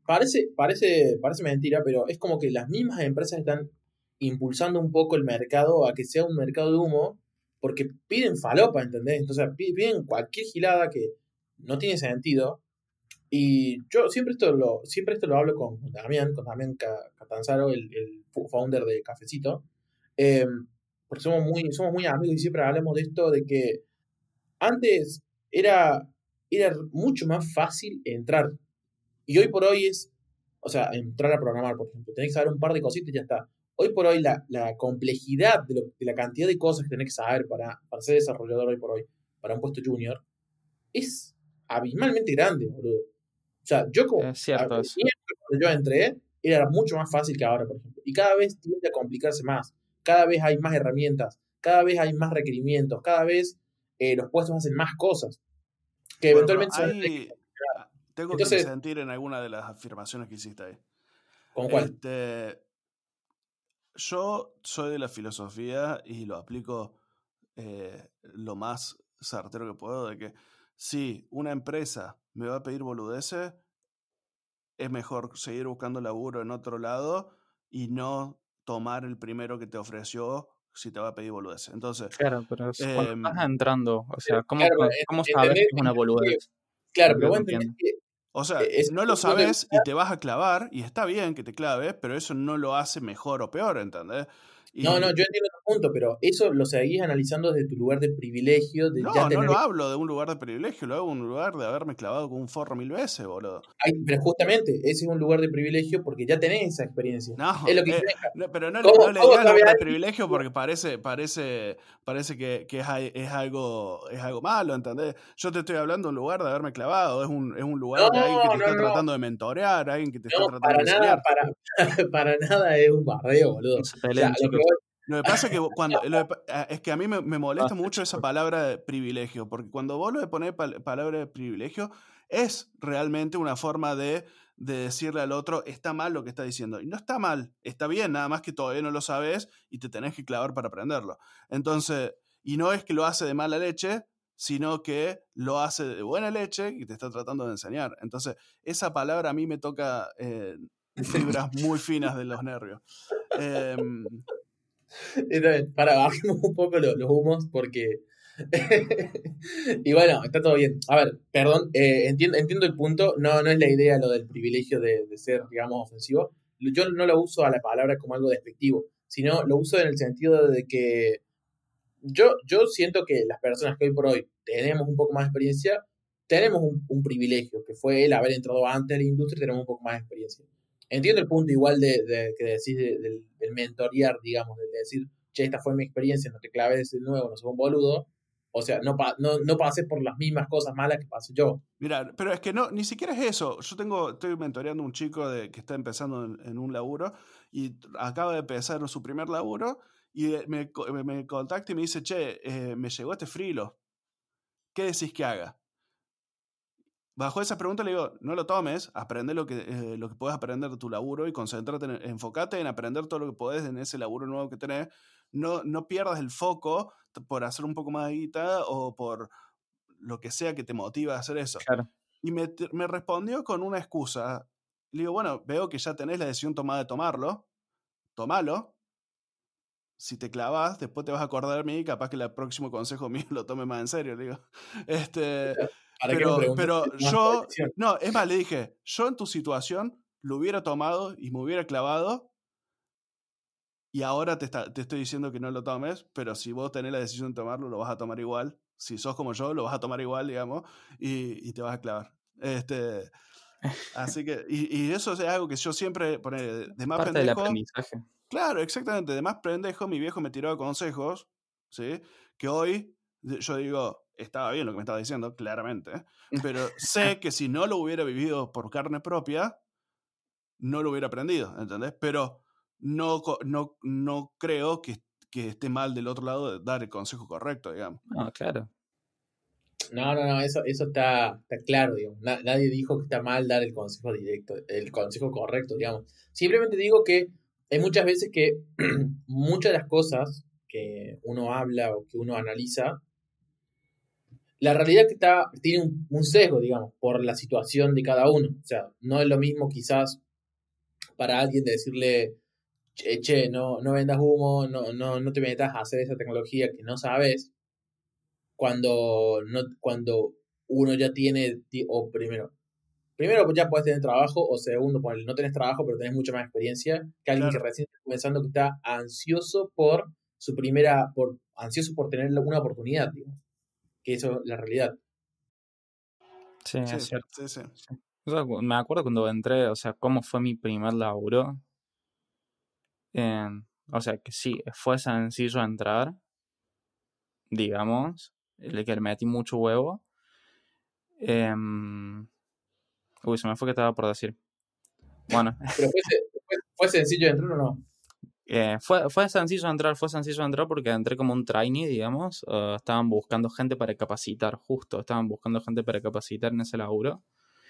parece, parece, parece mentira, pero es como que las mismas empresas están impulsando un poco el mercado a que sea un mercado de humo, porque piden falopa, ¿entendés? Entonces piden cualquier gilada que no tiene sentido. Y yo siempre esto lo, siempre esto lo hablo con, Damián, con Damián Catanzaro, el, el founder de Cafecito. Eh, porque somos muy, somos muy amigos y siempre hablamos de esto, de que antes era, era mucho más fácil entrar. Y hoy por hoy es, o sea, entrar a programar, por ejemplo. Tenés que saber un par de cositas y ya está. Hoy por hoy la, la complejidad de, de, la cantidad de cosas que tenés que saber para, para ser desarrollador hoy por hoy, para un puesto junior, es abismalmente grande, boludo. O sea, yo como... Es cierto cuando yo entré, era mucho más fácil que ahora, por ejemplo. Y cada vez tiende a complicarse más cada vez hay más herramientas, cada vez hay más requerimientos, cada vez eh, los puestos hacen más cosas. Que eventualmente hay, Tengo que sentir en alguna de las afirmaciones que hiciste ahí. ¿Con cuál? Este, yo soy de la filosofía y lo aplico eh, lo más certero que puedo de que si una empresa me va a pedir boludeces, es mejor seguir buscando laburo en otro lado y no tomar el primero que te ofreció si te va a pedir boludez. Entonces, claro, pero cuando em, estás entrando, o sea, ¿cómo, ¿cómo sabes que es una boludez? Claro, pero bueno, o sea, e, no lo sabes y te vas a clavar, y está bien que te claves, pero eso no lo hace mejor o peor, ¿entendés? No, no, yo entiendo tu punto, pero eso lo seguís analizando desde tu lugar de privilegio. De no, ya no lo hablo de un lugar de privilegio, lo hago en un lugar de haberme clavado con un forro mil veces, boludo. Ay, pero justamente, ese es un lugar de privilegio porque ya tenés esa experiencia. No, es lo que eh, no pero no, no le digas lugar de privilegio porque parece, parece, parece que, que es, es, algo, es algo malo, ¿entendés? Yo te estoy hablando de un lugar de haberme clavado, es un, es un lugar no, de alguien que te está tratando de mentorear, alguien que te está tratando para de nada, para, para, nada es un barreo, boludo. O sea, lo que lo que pasa es que cuando ah, es que a mí me, me molesta mucho esa palabra de privilegio, porque cuando vos lo poner palabra de privilegio, es realmente una forma de, de, decirle al otro, está mal lo que está diciendo. Y no está mal, está bien, nada más que todavía no lo sabes y te tenés que clavar para aprenderlo. Entonces, y no es que lo hace de mala leche, sino que lo hace de buena leche y te está tratando de enseñar. Entonces, esa palabra a mí me toca eh, fibras muy finas de los nervios. Eh, para, bajemos un poco los, humos porque... y bueno, está todo bien. A ver, perdón, eh, entiendo, entiendo el punto. No, no es la idea lo del privilegio de, ser, digamos, ofensivo. Yo no lo uso a la palabra como algo despectivo, sino lo uso en el sentido de que yo, yo siento que las personas que hoy por hoy tenemos un poco más de experiencia, tenemos un, privilegio, que fue el haber entrado antes a la industria y tenemos un poco más de experiencia. Entiendo el punto igual de, que decís del, mentorear, digamos, de decir, che, esta fue mi experiencia, no te claves de nuevo, no soy un boludo. O sea, no, no, no pases por las mismas cosas malas que pasé yo. Mira, pero es que no, ni siquiera es eso. Yo tengo, estoy mentoreando a un chico de, que está empezando en, un laburo y acaba de empezar su primer laburo y me, me contacta y me dice, che, eh, me llegó este frilo. ¿Qué decís que haga? Bajo esa pregunta le digo, no lo tomes, aprende lo que, eh, lo que puedes aprender de tu laburo y concéntrate, en, enfocate en aprender todo lo que podés en ese laburo nuevo que tenés. No, no pierdas el foco por hacer un poco más de guita o por lo que sea que te motiva a hacer eso. Y me, me respondió con una excusa. Le digo, bueno, veo que ya tenés la decisión tomada de tomarlo, tomalo, si te clavas, después te vas a acordar de mí y capaz que el próximo consejo mío lo tome más en serio. Digo. Este, pero, pero yo, no, es más, le dije, yo en tu situación lo hubiera tomado y me hubiera clavado y ahora te, te estoy diciendo que no lo tomes, pero si vos tenés la decisión de tomarlo, lo vas a tomar igual. Si sos como yo, lo vas a tomar igual, digamos, y, y te vas a clavar. Este, así que, y, y, eso es algo que yo siempre, pone, de más Parte del aprendizaje Claro, exactamente. De más pendejo, mi viejo me tiró consejos, ¿sí? Que hoy yo digo, estaba bien lo que me estaba diciendo, claramente, pero sé que si no lo hubiera vivido por carne propia, no lo hubiera aprendido, ¿entendés? Pero no, no, no creo que, que esté mal del otro lado de dar el consejo correcto, digamos. No, claro. No, no, no, eso, eso está, está claro, digamos. nadie dijo que está mal dar el consejo directo, el consejo correcto, digamos. Simplemente digo que hay muchas veces que muchas de las cosas que uno habla o que uno analiza, la realidad que está, tiene un, sesgo, digamos, por la situación de cada uno. O sea, no es lo mismo quizás para alguien decirle, che, che no, no vendas humo, no, no, no te metas a hacer esa tecnología que no sabes, cuando, no, cuando uno ya tiene, o primero, primero ya puedes tener trabajo, o segundo, no tenés trabajo, pero tenés mucha más experiencia que alguien que recién está comenzando que está ansioso por su primera, por, ansioso por tener una oportunidad, digo. Que eso es la realidad. Sí, es cierto. me acuerdo cuando entré, o sea, cómo fue mi primer laburo. o sea, que sí, fue sencillo entrar, digamos, el que le metí mucho huevo. Eh, Uy, se me fue que estaba por decir. Bueno. ¿Pero fue, sencillo entrar o no? Eh, fue, fue sencillo entrar, fue sencillo entrar porque entré como un trainee, digamos. Uh, estaban buscando gente para capacitar, justo. Estaban buscando gente para capacitar en ese laburo.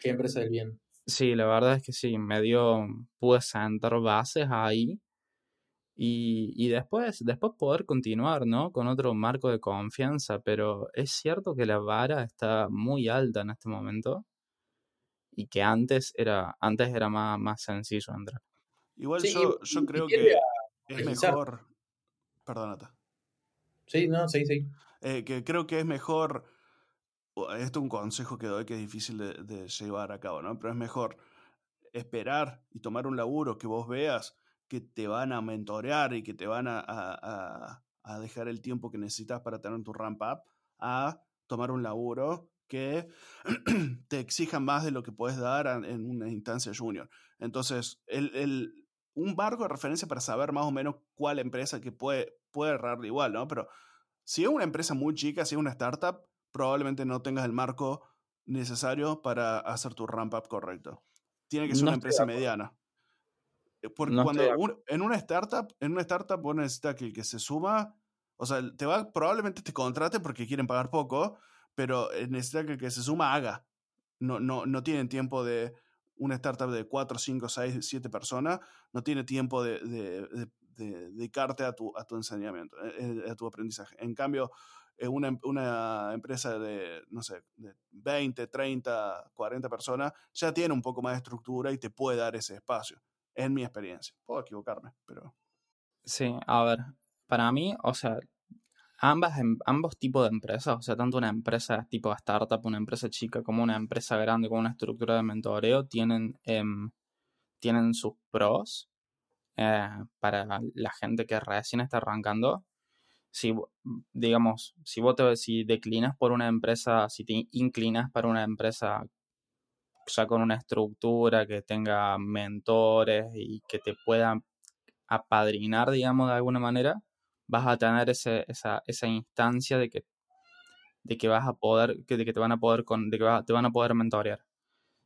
¿Qué empresa del bien? Sí, la verdad es que sí. Me dio. Pude sentar bases ahí. Y, y, después, después poder continuar, ¿no? Con otro marco de confianza. Pero es cierto que la vara está muy alta en este momento y que antes era, antes era más, más sencillo entrar. Igual yo, yo creo que es mejor. Perdónate. Sí, no, sí, sí. Eh, que creo que es mejor. Esto es un consejo que doy que es difícil de, llevar a cabo, ¿no? Pero es mejor esperar y tomar un laburo que vos veas que te van a mentorear y que te van a, a, a dejar el tiempo que necesitas para tener tu ramp up, a tomar un laburo que te exijan más de lo que puedes dar en una instancia junior. Entonces, el, un barco de referencia para saber más o menos cuál empresa que puede, puede errar igual, ¿no? Pero si es una empresa muy chica, si es una startup, probablemente no tengas el marco necesario para hacer tu ramp up correcto. Tiene que ser una empresa mediana. Eh, porque cuando en una startup, en una startup vos necesitas que el que se suma, o sea, te va, probablemente te contrate porque quieren pagar poco, pero eh, necesita que el que se suma haga. No, no, no tienen tiempo de una startup de 4, 5, 6, 7 personas, no tiene tiempo de, de, dedicarte a tu, a tu enseñamiento, eh, eh, a tu aprendizaje. En cambio, una, una, empresa de, no sé, de 20, 30, 40 personas ya tiene un poco más de estructura y te puede dar ese espacio, en mi experiencia. Puedo equivocarme, pero... Sí, a ver, para mí, o sea, ambas, em, ambos tipos de empresas, o sea, tanto una empresa tipo startup, una empresa chica, como una empresa grande con una estructura de mentoreo, tienen, em, tienen sus pros eh, para la gente que recién está arrancando. si, digamos, si vos te, si declinas por una empresa, si te inclinas para una empresa ya con una estructura que tenga mentores y que te puedan apadrinar, digamos, de alguna manera, vas a tener esa, esa instancia de que, de que vas a poder, de que te van a poder con, de que te van a poder mentorear.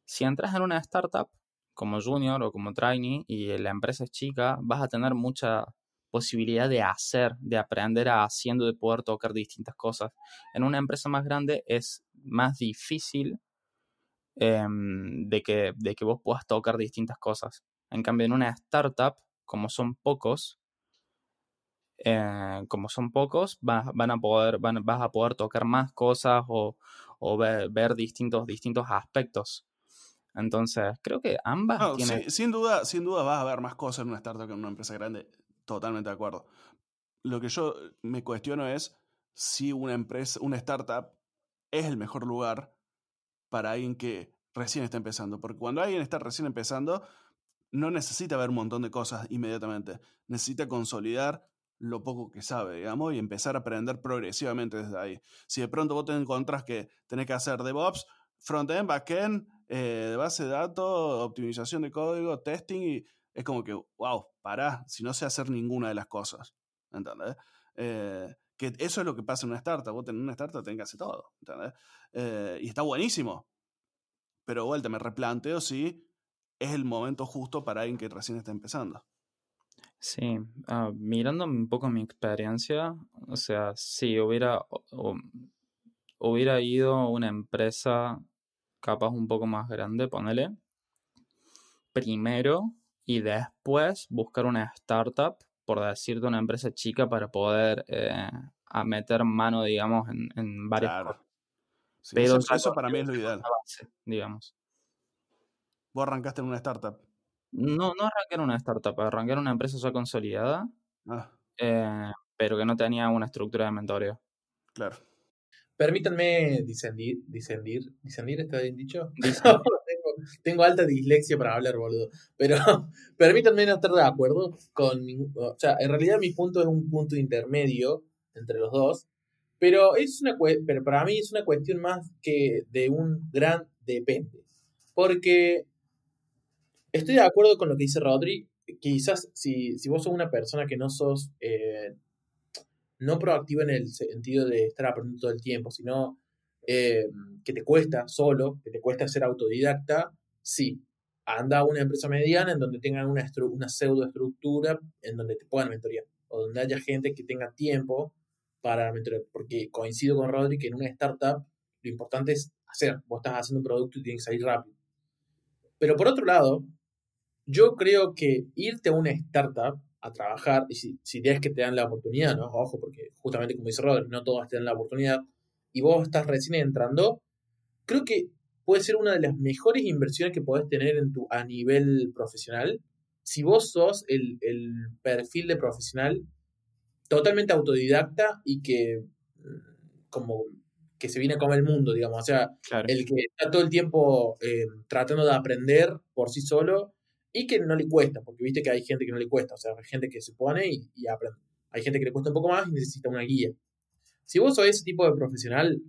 Si entras en una startup como junior o como trainee y la empresa es chica, vas a tener mucha posibilidad de hacer, de aprender a haciendo, de poder tocar distintas cosas. En una empresa más grande es más difícil em, de, que, de que vos puedas tocar distintas cosas. En cambio, en una startup, como son pocos, eh, como son pocos, vas, van a poder, van, vas a poder tocar más cosas o, o ver, distintos, distintos aspectos. Entonces, creo que ambas tienen... sin, duda, sin duda vas a ver más cosas en una startup que en una empresa grande. Totalmente de acuerdo. Lo que yo me cuestiono es si una empresa, una startup es el mejor lugar para alguien que recién está empezando. Porque cuando alguien está recién empezando, no necesita ver un montón de cosas inmediatamente. Necesita consolidar lo poco que sabe, digamos, y empezar a aprender progresivamente desde ahí. Si de pronto vos te encontrás que tenés que hacer DevOps, frontend, backend, eh, base de datos, optimización de código, testing, y es como que, wow, pará, si no sé hacer ninguna de las cosas. ¿Entendés? Eh, que eso es lo que pasa en una startup. Vos tenés una startup, tenés que hacer todo. ¿entendés? Eh, y está buenísimo. Pero vuelta, me replanteo si es el momento justo para alguien que recién está empezando. Sí, ah, mirando un poco mi experiencia, o sea, si hubiera, hubiera ido a una empresa capaz un poco más grande, ponele, primero y después buscar una startup, por decirte una empresa chica, para poder eh, a meter mano, digamos, en, en varias cosas. Pero eso, para mí es lo ideal. digamos. ¿Vos arrancaste en una startup? No, no arranqué en una startup, arranqué en una empresa ya consolidada, ah. eh, pero que no tenía una estructura de mentoreo. Claro. Permítanme disendir, disendir, disendir, ¿está bien dicho? tengo, alta dislexia para hablar, boludo. Pero permítanme no estar de acuerdo con O sea, en realidad mi punto es un punto intermedio entre los dos. Pero, es una, pero para mí es una cuestión más que de un gran depende. Porque Estoy de acuerdo con lo que dice Rodri. Quizás si, si vos sos una persona que no sos eh, no proactiva en el sentido de estar aprendiendo todo el tiempo, sino eh, que te cuesta solo, que te cuesta ser autodidacta, sí. Anda a una empresa mediana en donde tengan una, una pseudo estructura en donde te puedan mentorear o donde haya gente que tenga tiempo para mentorear. Porque coincido con Rodri que en una startup lo importante es hacer. Vos estás haciendo un producto y tienes que salir rápido. Pero por otro lado, yo creo que irte a una startup a trabajar, y si, si es que te dan la oportunidad, ¿no? Ojo, porque justamente como dice Rodri, no todos te dan la oportunidad, y vos estás recién entrando, creo que puede ser una de las mejores inversiones que podés tener en tu, a nivel profesional. Si vos sos el, perfil de profesional totalmente autodidacta y que mm, como que se viene a comer el mundo, digamos, o sea, el que está todo el tiempo eh, tratando de aprender por sí solo y que no le cuesta, porque viste que hay gente que no le cuesta, o sea, hay gente que se pone y, aprende. Hay gente que le cuesta un poco más y necesita una guía. Si vos sos ese tipo de profesional,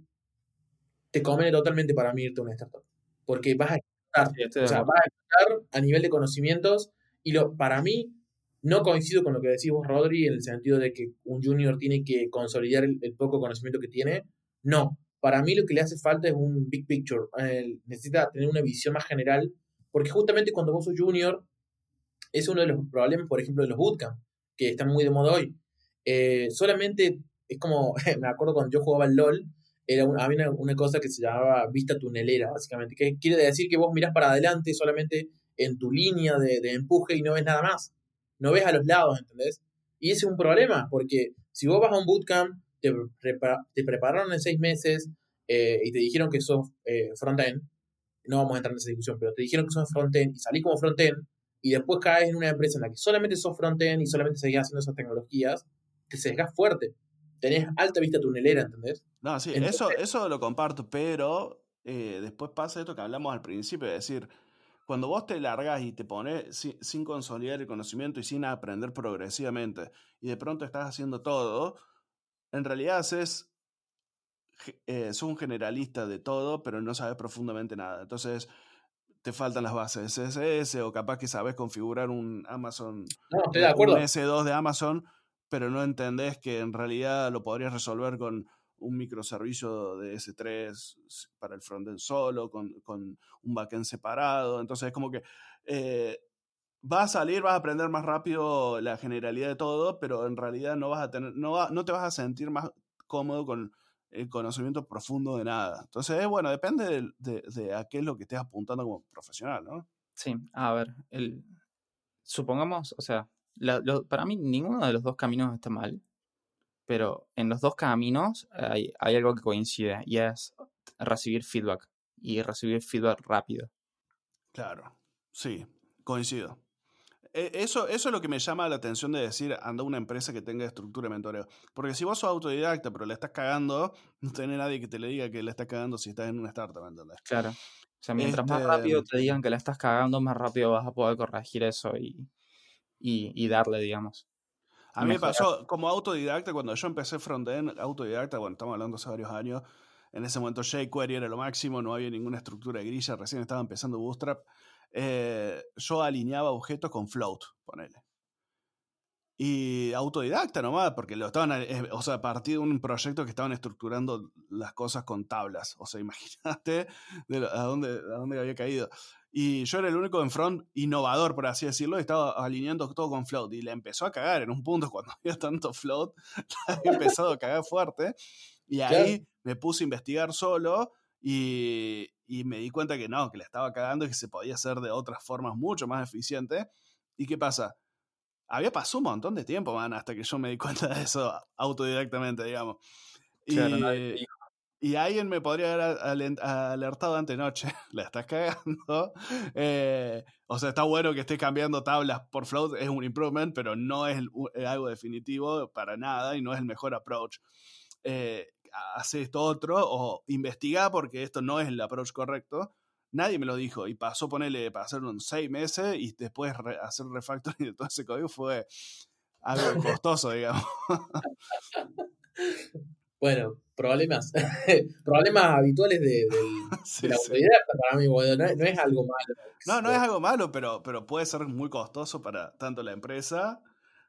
te conviene totalmente para mí irte a una startup, porque vas a explotar, o sea, vas a explotar a nivel de conocimientos y lo, para mí no coincido con lo que decís vos, Rodri, en el sentido de que un junior tiene que consolidar el, poco conocimiento que tiene. No, para mí lo que le hace falta es un big picture. Eh, necesita tener una visión más general porque justamente cuando vos sos junior, es uno de los problemas, por ejemplo, de los bootcamp, que están muy de moda hoy. Eh, solamente es como, me acuerdo cuando yo jugaba al LOL, era había una, cosa que se llamaba vista tunelera, básicamente, que quiere decir que vos mirás para adelante solamente en tu línea de, empuje y no ves nada más. No ves a los lados, ¿entendés? Y ese es un problema, porque si vos vas a un bootcamp, te, te prepararon en seis meses eh, y te dijeron que sos eh, front-end, no vamos a entrar en esa discusión, pero te dijeron que sos frontend y salís como frontend y después caes en una empresa en la que solamente sos frontend y solamente seguís haciendo esas tecnologías, te sesgas fuerte. Tenés alta vista tunelera, ¿entendés? No, sí, eso, eso lo comparto, pero eh, después pasa esto que hablamos al principio, es decir, cuando vos te largas y te pones sin, sin, consolidar el conocimiento y sin aprender progresivamente, y de pronto estás haciendo todo, en realidad haces, eh, sos un generalista de todo, pero no sabes profundamente nada. Entonces, te faltan las bases de CSS o capaz que sabes configurar un Amazon, No, estoy de acuerdo. un S2 de Amazon, pero no entendés que en realidad lo podrías resolver con un microservicio de S3 para el frontend solo, con, con un backend separado. Entonces es como que eh, vas a salir, vas a aprender más rápido la generalidad de todo, pero en realidad no vas a tener, no, va- no te vas a sentir más cómodo con el conocimiento profundo de nada. Entonces, eh, bueno, depende de, de- de a qué es lo que estés apuntando como profesional, ¿no? Sí, a ver, el, supongamos, o sea, la- lo- para mí ninguno de los dos caminos está mal, pero en los dos caminos hay, hay algo que coincide y es recibir feedback y recibir feedback rápido. Claro, sí, coincido. E- Eso, eso es lo que me llama la atención de decir, anda una empresa que tenga estructura de mentoreo. Porque si vos sos autodidacta, pero le estás cagando, no tenés nadie que te le diga que le estás cagando si estás en una startup, ¿entendés? Claro. O sea, mientras más Este- rápido te digan que la estás cagando, más rápido vas a poder corregir eso y, y, y darle, digamos. A mí me pasó como autodidacta, cuando yo empecé frontend, autodidacta, bueno, estamos hablando hace varios años, en ese momento jQuery era lo máximo, no había ninguna estructura de grilla, recién estaba empezando Bootstrap. Eh, yo alineaba objetos con float, ponele. Y autodidacta nomás, porque lo estaban, eh, o sea, a partir de un proyecto que estaban estructurando las cosas con tablas. O sea, imagínate a, dónde, a dónde había caído. Y yo era el único en front innovador, por así decirlo, y estaba alineando todo con float. Y le empezó a cagar en un punto cuando había tanto float, había empezado a cagar fuerte. Y ahí me puse a investigar solo y, y me di cuenta que no, que le estaba cagando y que se podía hacer de otras formas mucho más eficientes. ¿Y qué pasa? Había pasado un montón de tiempo, man, hasta que yo me di cuenta de eso autodidactamente, digamos. Y, Claro, nadie dijo. y alguien me podría haber alertado antenoche, la estás cagando. Eh, o sea, está bueno que estés cambiando tablas por float, es un improvement, pero no es algo definitivo para nada y no es el mejor approach. Eh, hace esto otro o investiga porque esto no es el approach correcto. Nadie me lo dijo y pasó ponerle para hacer unos seis meses y después re- hacer refactoring de todo ese código fue algo costoso, digamos. Bueno, problemas. problemas habituales de, del, Sí, de la sí. autodidacta para mí, boludo. No, no es algo malo. No, no es algo malo, pero, pero puede ser muy costoso para tanto la empresa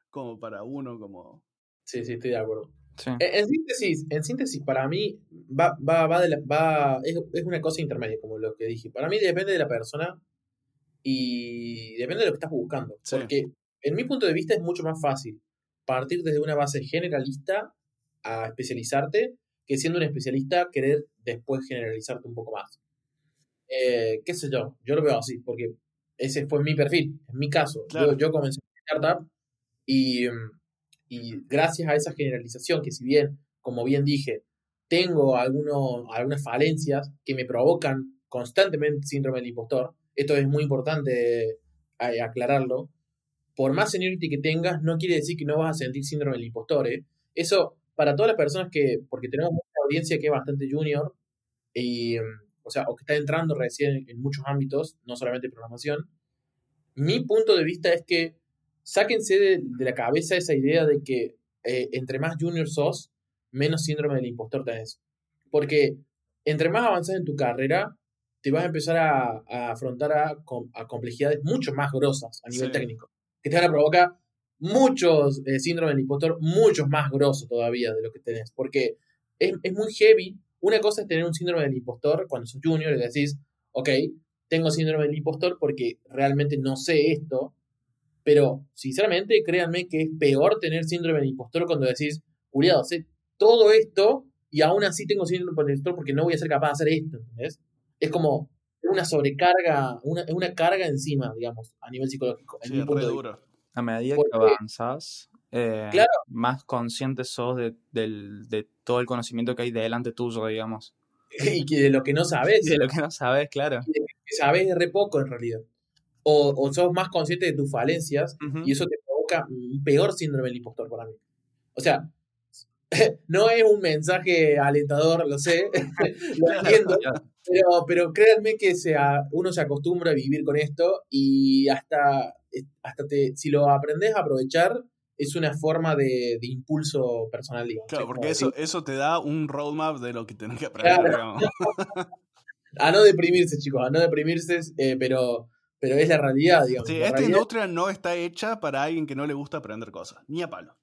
como para uno, como... Sí, sí, estoy de acuerdo. Sí. En, en síntesis, en síntesis, para mí va, va, va, de la- va es, es una cosa intermedia, como lo que dije. Para mí depende de la persona y depende de lo que estás buscando. Sí. Porque en mi punto de vista es mucho más fácil partir desde una base generalista a especializarte que siendo un especialista querer después generalizarte un poco más. Eh, ¿Qué sé yo? Yo lo veo así, porque ese fue mi perfil, en mi caso. Claro. Yo, yo comencé en startup y, mm, y gracias a esa generalización, que si bien, como bien dije, tengo algunos, algunas falencias que me provocan constantemente síndrome del impostor, esto es muy importante eh, aclararlo, por más seniority que tengas, no quiere decir que no vas a sentir síndrome del impostor. ¿eh? Eso, para todas las personas que, porque tenemos una audiencia que es bastante junior, y, mm, o sea, o que está entrando recién en muchos ámbitos, no solamente programación, mi punto de vista es que sáquense de, de la cabeza esa idea de que eh, entre más junior sos, menos síndrome del impostor tenés. Porque entre más avanzas en tu carrera, te vas a empezar a, a afrontar a, a complejidades mucho más grosas a nivel Sí. técnico, que te van a provocar muchos eh, síndrome del impostor, muchos más grosos todavía de lo que tenés. Porque es, es muy heavy. Una cosa es tener un síndrome del impostor cuando sos junior y decís, ok, tengo síndrome del impostor porque realmente no sé esto, pero sinceramente créanme que es peor tener síndrome del impostor cuando decís, cuidado, sé todo esto y aún así tengo síndrome del impostor porque no voy a ser capaz de hacer esto, ¿entendés? Es como una sobrecarga, una, una carga encima, digamos, a nivel psicológico. en Sí, mi punto de vista. A medida Porque- que avanzas, eh, Claro. más consciente sos de, del- de todo el conocimiento que hay delante tuyo, digamos. Y que de lo que no sabes, Y de lo que no sabes, claro. que sabes es re poco en realidad. O, o sos más consciente de tus falencias y eso te provoca un peor síndrome del impostor para mí. O sea, no es un mensaje alentador, lo sé, lo entiendo, pero, pero créanme que se a- uno se acostumbra a vivir con esto y hasta, hasta te, si lo aprendes a aprovechar, es una forma de, de impulso personal, digamos. Claro, porque decir, eso, eso te da un roadmap de lo que tenés que aprender, Claro. digamos. A no deprimirse, chicos, a no deprimirse, eh, pero, pero es la realidad, digamos. Sí, La esta realidad- industria no está hecha para alguien que no le gusta aprender cosas, ni a palo.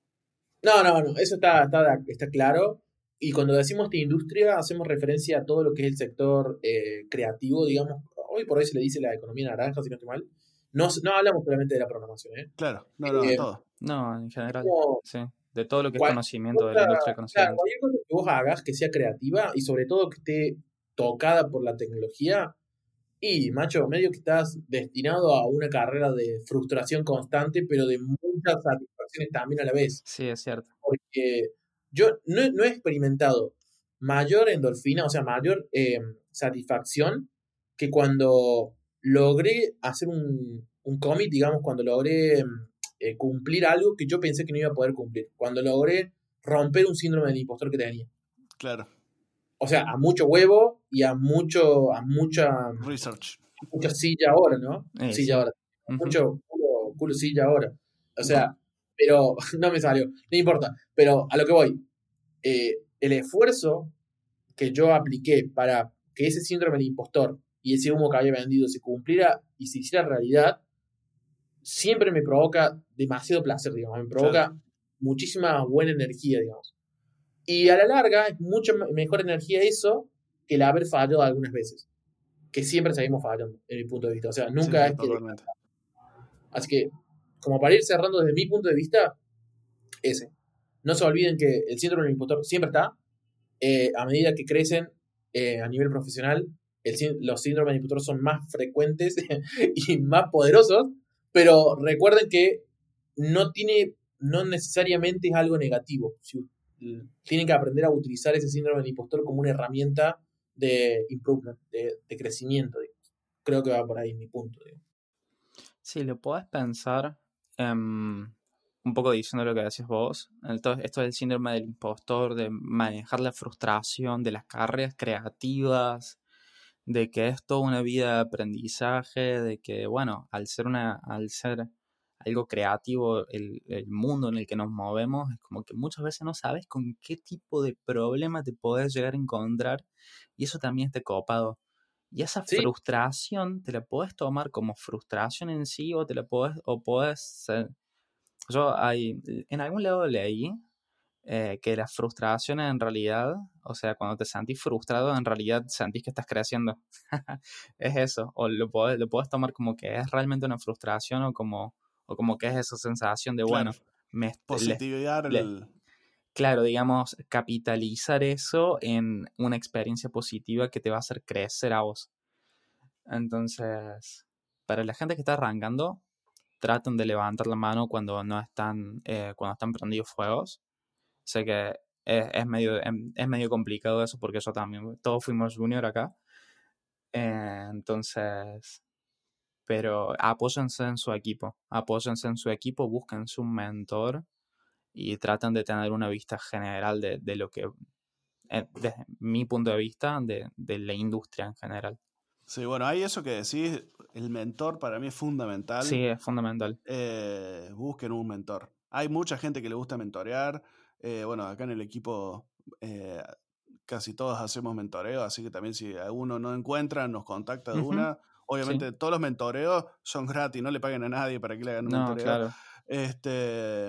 No, no, no, eso está, está, está claro. Y cuando decimos esta industria, hacemos referencia a todo lo que es el sector eh, creativo, digamos. Hoy por hoy se le dice la economía naranja, si no estoy mal. No, no hablamos solamente de la programación, ¿eh? Claro, no, no, Eh, todo. No, en general, Como sí. De todo lo que es conocimiento de la industria claro, conocimiento. cualquier cosa que vos hagas que sea creativa y sobre todo que esté tocada por la tecnología, y macho, medio que estás destinado a una carrera de frustración constante, pero de muchas satisfacciones también a la vez. Sí, es cierto. porque yo no, he- no he experimentado mayor endorfina, o sea, mayor eh, satisfacción que cuando logré hacer un, un commit, digamos, cuando logré mm, eh, cumplir algo que yo pensé que no iba a poder cumplir, cuando logré romper un síndrome del impostor que tenía. Claro. O sea, a mucho huevo y a mucho, a mucha, Research. mucha silla ahora, ¿no? Eh, silla ahora. Ujú. Mucho culo, culo silla ahora. O sea, pero no me salió, no importa. Pero a lo que voy, eh, el esfuerzo que yo apliqué para que ese síndrome del impostor y ese humo que había vendido se cumpliera y se hiciera realidad, siempre me provoca demasiado placer, digamos, me provoca muchísima buena energía, digamos. Y a la larga es mucho me- mejor energía eso que el haber fallado algunas veces. Que siempre seguimos fallando, en mi punto de vista. O sea, nunca Sí, es que. Así que, como para ir cerrando desde mi punto de vista, ese. No se olviden que el síndrome del impostor siempre está. Eh, a medida que crecen eh, a nivel profesional, el los síndromes del impostor son más frecuentes y más poderosos. Pero recuerden que no tiene, no necesariamente es algo negativo. Si- tienen que aprender a utilizar ese síndrome del impostor como una herramienta de improvement, de, crecimiento. Creo que va por ahí mi punto. digamos. Sí, lo podés pensar em, un poco diciendo lo que decís vos. to- esto del síndrome del impostor, de manejar la frustración de las carreras creativas, de que es toda una vida de aprendizaje, de que, bueno, al ser una, al ser algo creativo, el, el mundo en el que nos movemos, es como que muchas veces no sabes con qué tipo de problema te podés llegar a encontrar, y eso también está copado. Y esa Sí. frustración te la puedes tomar como frustración en sí o te la puedes, o puedes... eh, yo hay, en algún lado leí eh, que la frustración en realidad, o sea, cuando te sentís frustrado, en realidad sentís que estás creciendo. es eso, o lo puedes, lo puedes tomar como que es realmente una frustración o como, o como que es esa sensación de, bueno, Claro. me, est- le- Positivar le- el. claro, digamos, capitalizar eso en una experiencia positiva que te va a hacer crecer a vos. Entonces, para la gente que está arrancando, traten de levantar la mano cuando no están, eh, cuando están prendidos fuegos. Sé que es, es medio, em- es medio complicado eso porque yo también, todos fuimos junior acá. Eh, entonces, pero apóyense en su equipo, apóyense en su equipo, búsquense un mentor y traten de tener una vista general de, de lo que, eh, desde mi punto de vista, de, de la industria en general. Sí, bueno, hay eso que decís, el mentor para mí es fundamental. Sí, es fundamental. Eh, busquen un mentor. Hay mucha gente que le gusta mentorear. eh, bueno, acá en el equipo eh, casi todos hacemos mentoreo, así que también si alguno no encuentra, nos contacta de Ujú, una. Obviamente todos los mentoreos son gratis, no le paguen a nadie para que le hagan un No, mentoreo. claro. Este,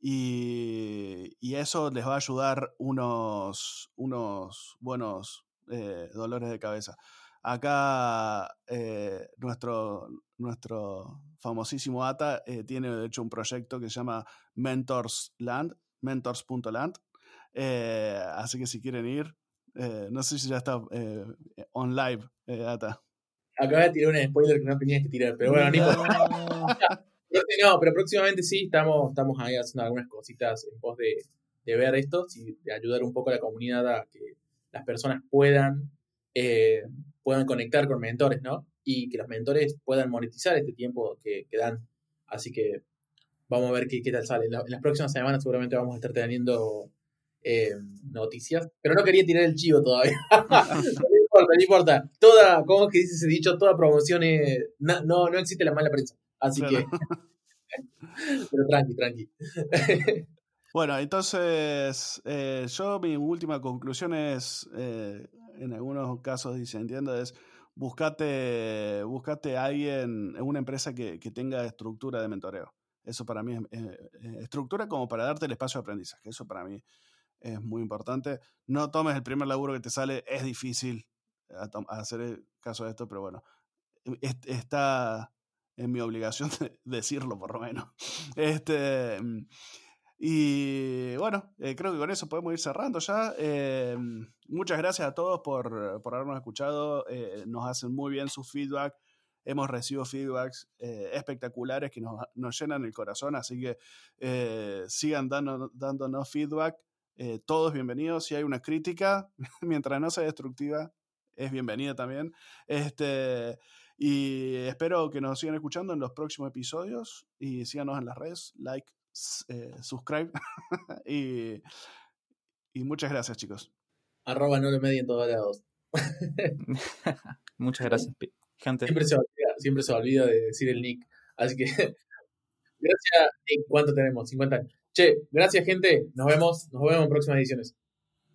y, y eso les va a ayudar unos, unos buenos eh, dolores de cabeza. Acá eh, nuestro, nuestro famosísimo ATA eh, tiene de hecho un proyecto que se llama Mentors Land, mentors.land. Así que si quieren ir, no sé si ya está on live, ATA. Acabas de tirar un spoiler que no tenías que tirar, pero bueno, importa. No. No, pero próximamente sí, estamos, estamos ahí haciendo algunas cositas en pos de, de ver esto, sí, de ayudar un poco a la comunidad a que las personas puedan, eh, puedan conectar con mentores, ¿no? Y que los mentores puedan monetizar este tiempo que, que dan. Así que vamos a ver qué, qué tal sale. La- en las próximas semanas seguramente vamos a estar teniendo eh, noticias, pero no quería tirar el chivo todavía. no importa, no importa. Toda, ¿cómo es que dice ese dicho? Toda promoción es, na- no, no existe la mala prensa. Así Claro. que Pero tranqui, tranqui. Bueno, entonces eh, yo mi última conclusión es, eh, en algunos casos entiendo es buscate, buscate a alguien, una empresa que, que, tenga estructura de mentoreo. Eso para mí es estructura como para darte el espacio de aprendizaje. Eso para mí es muy importante. No tomes el primer laburo que te sale, es difícil hacer caso de esto, pero bueno, está en mi obligación de decirlo por lo menos. Este, mm, y bueno, eh, creo que con eso podemos ir cerrando ya. Eh, muchas gracias a todos por, por habernos escuchado. Eh, nos hacen muy bien su feedback. Hemos recibido feedbacks espectaculares que nos, nos, llenan el corazón, así que sigan dando, dándonos feedback. todos bienvenidos. Si hay una crítica, mientras no sea destructiva, es bienvenida también. Este, y espero que nos sigan escuchando en los próximos episodios y síganos en las redes, like, eh, subscribe y, y, muchas gracias chicos. Arroba no lo media en todos lados. muchas gracias, gente. Siempre se, olvida, siempre se olvida de decir el nick. Así que gracias. ¿Cuánto tenemos? 50 años. Che, gracias gente. Nos vemos. Nos vemos en próximas ediciones.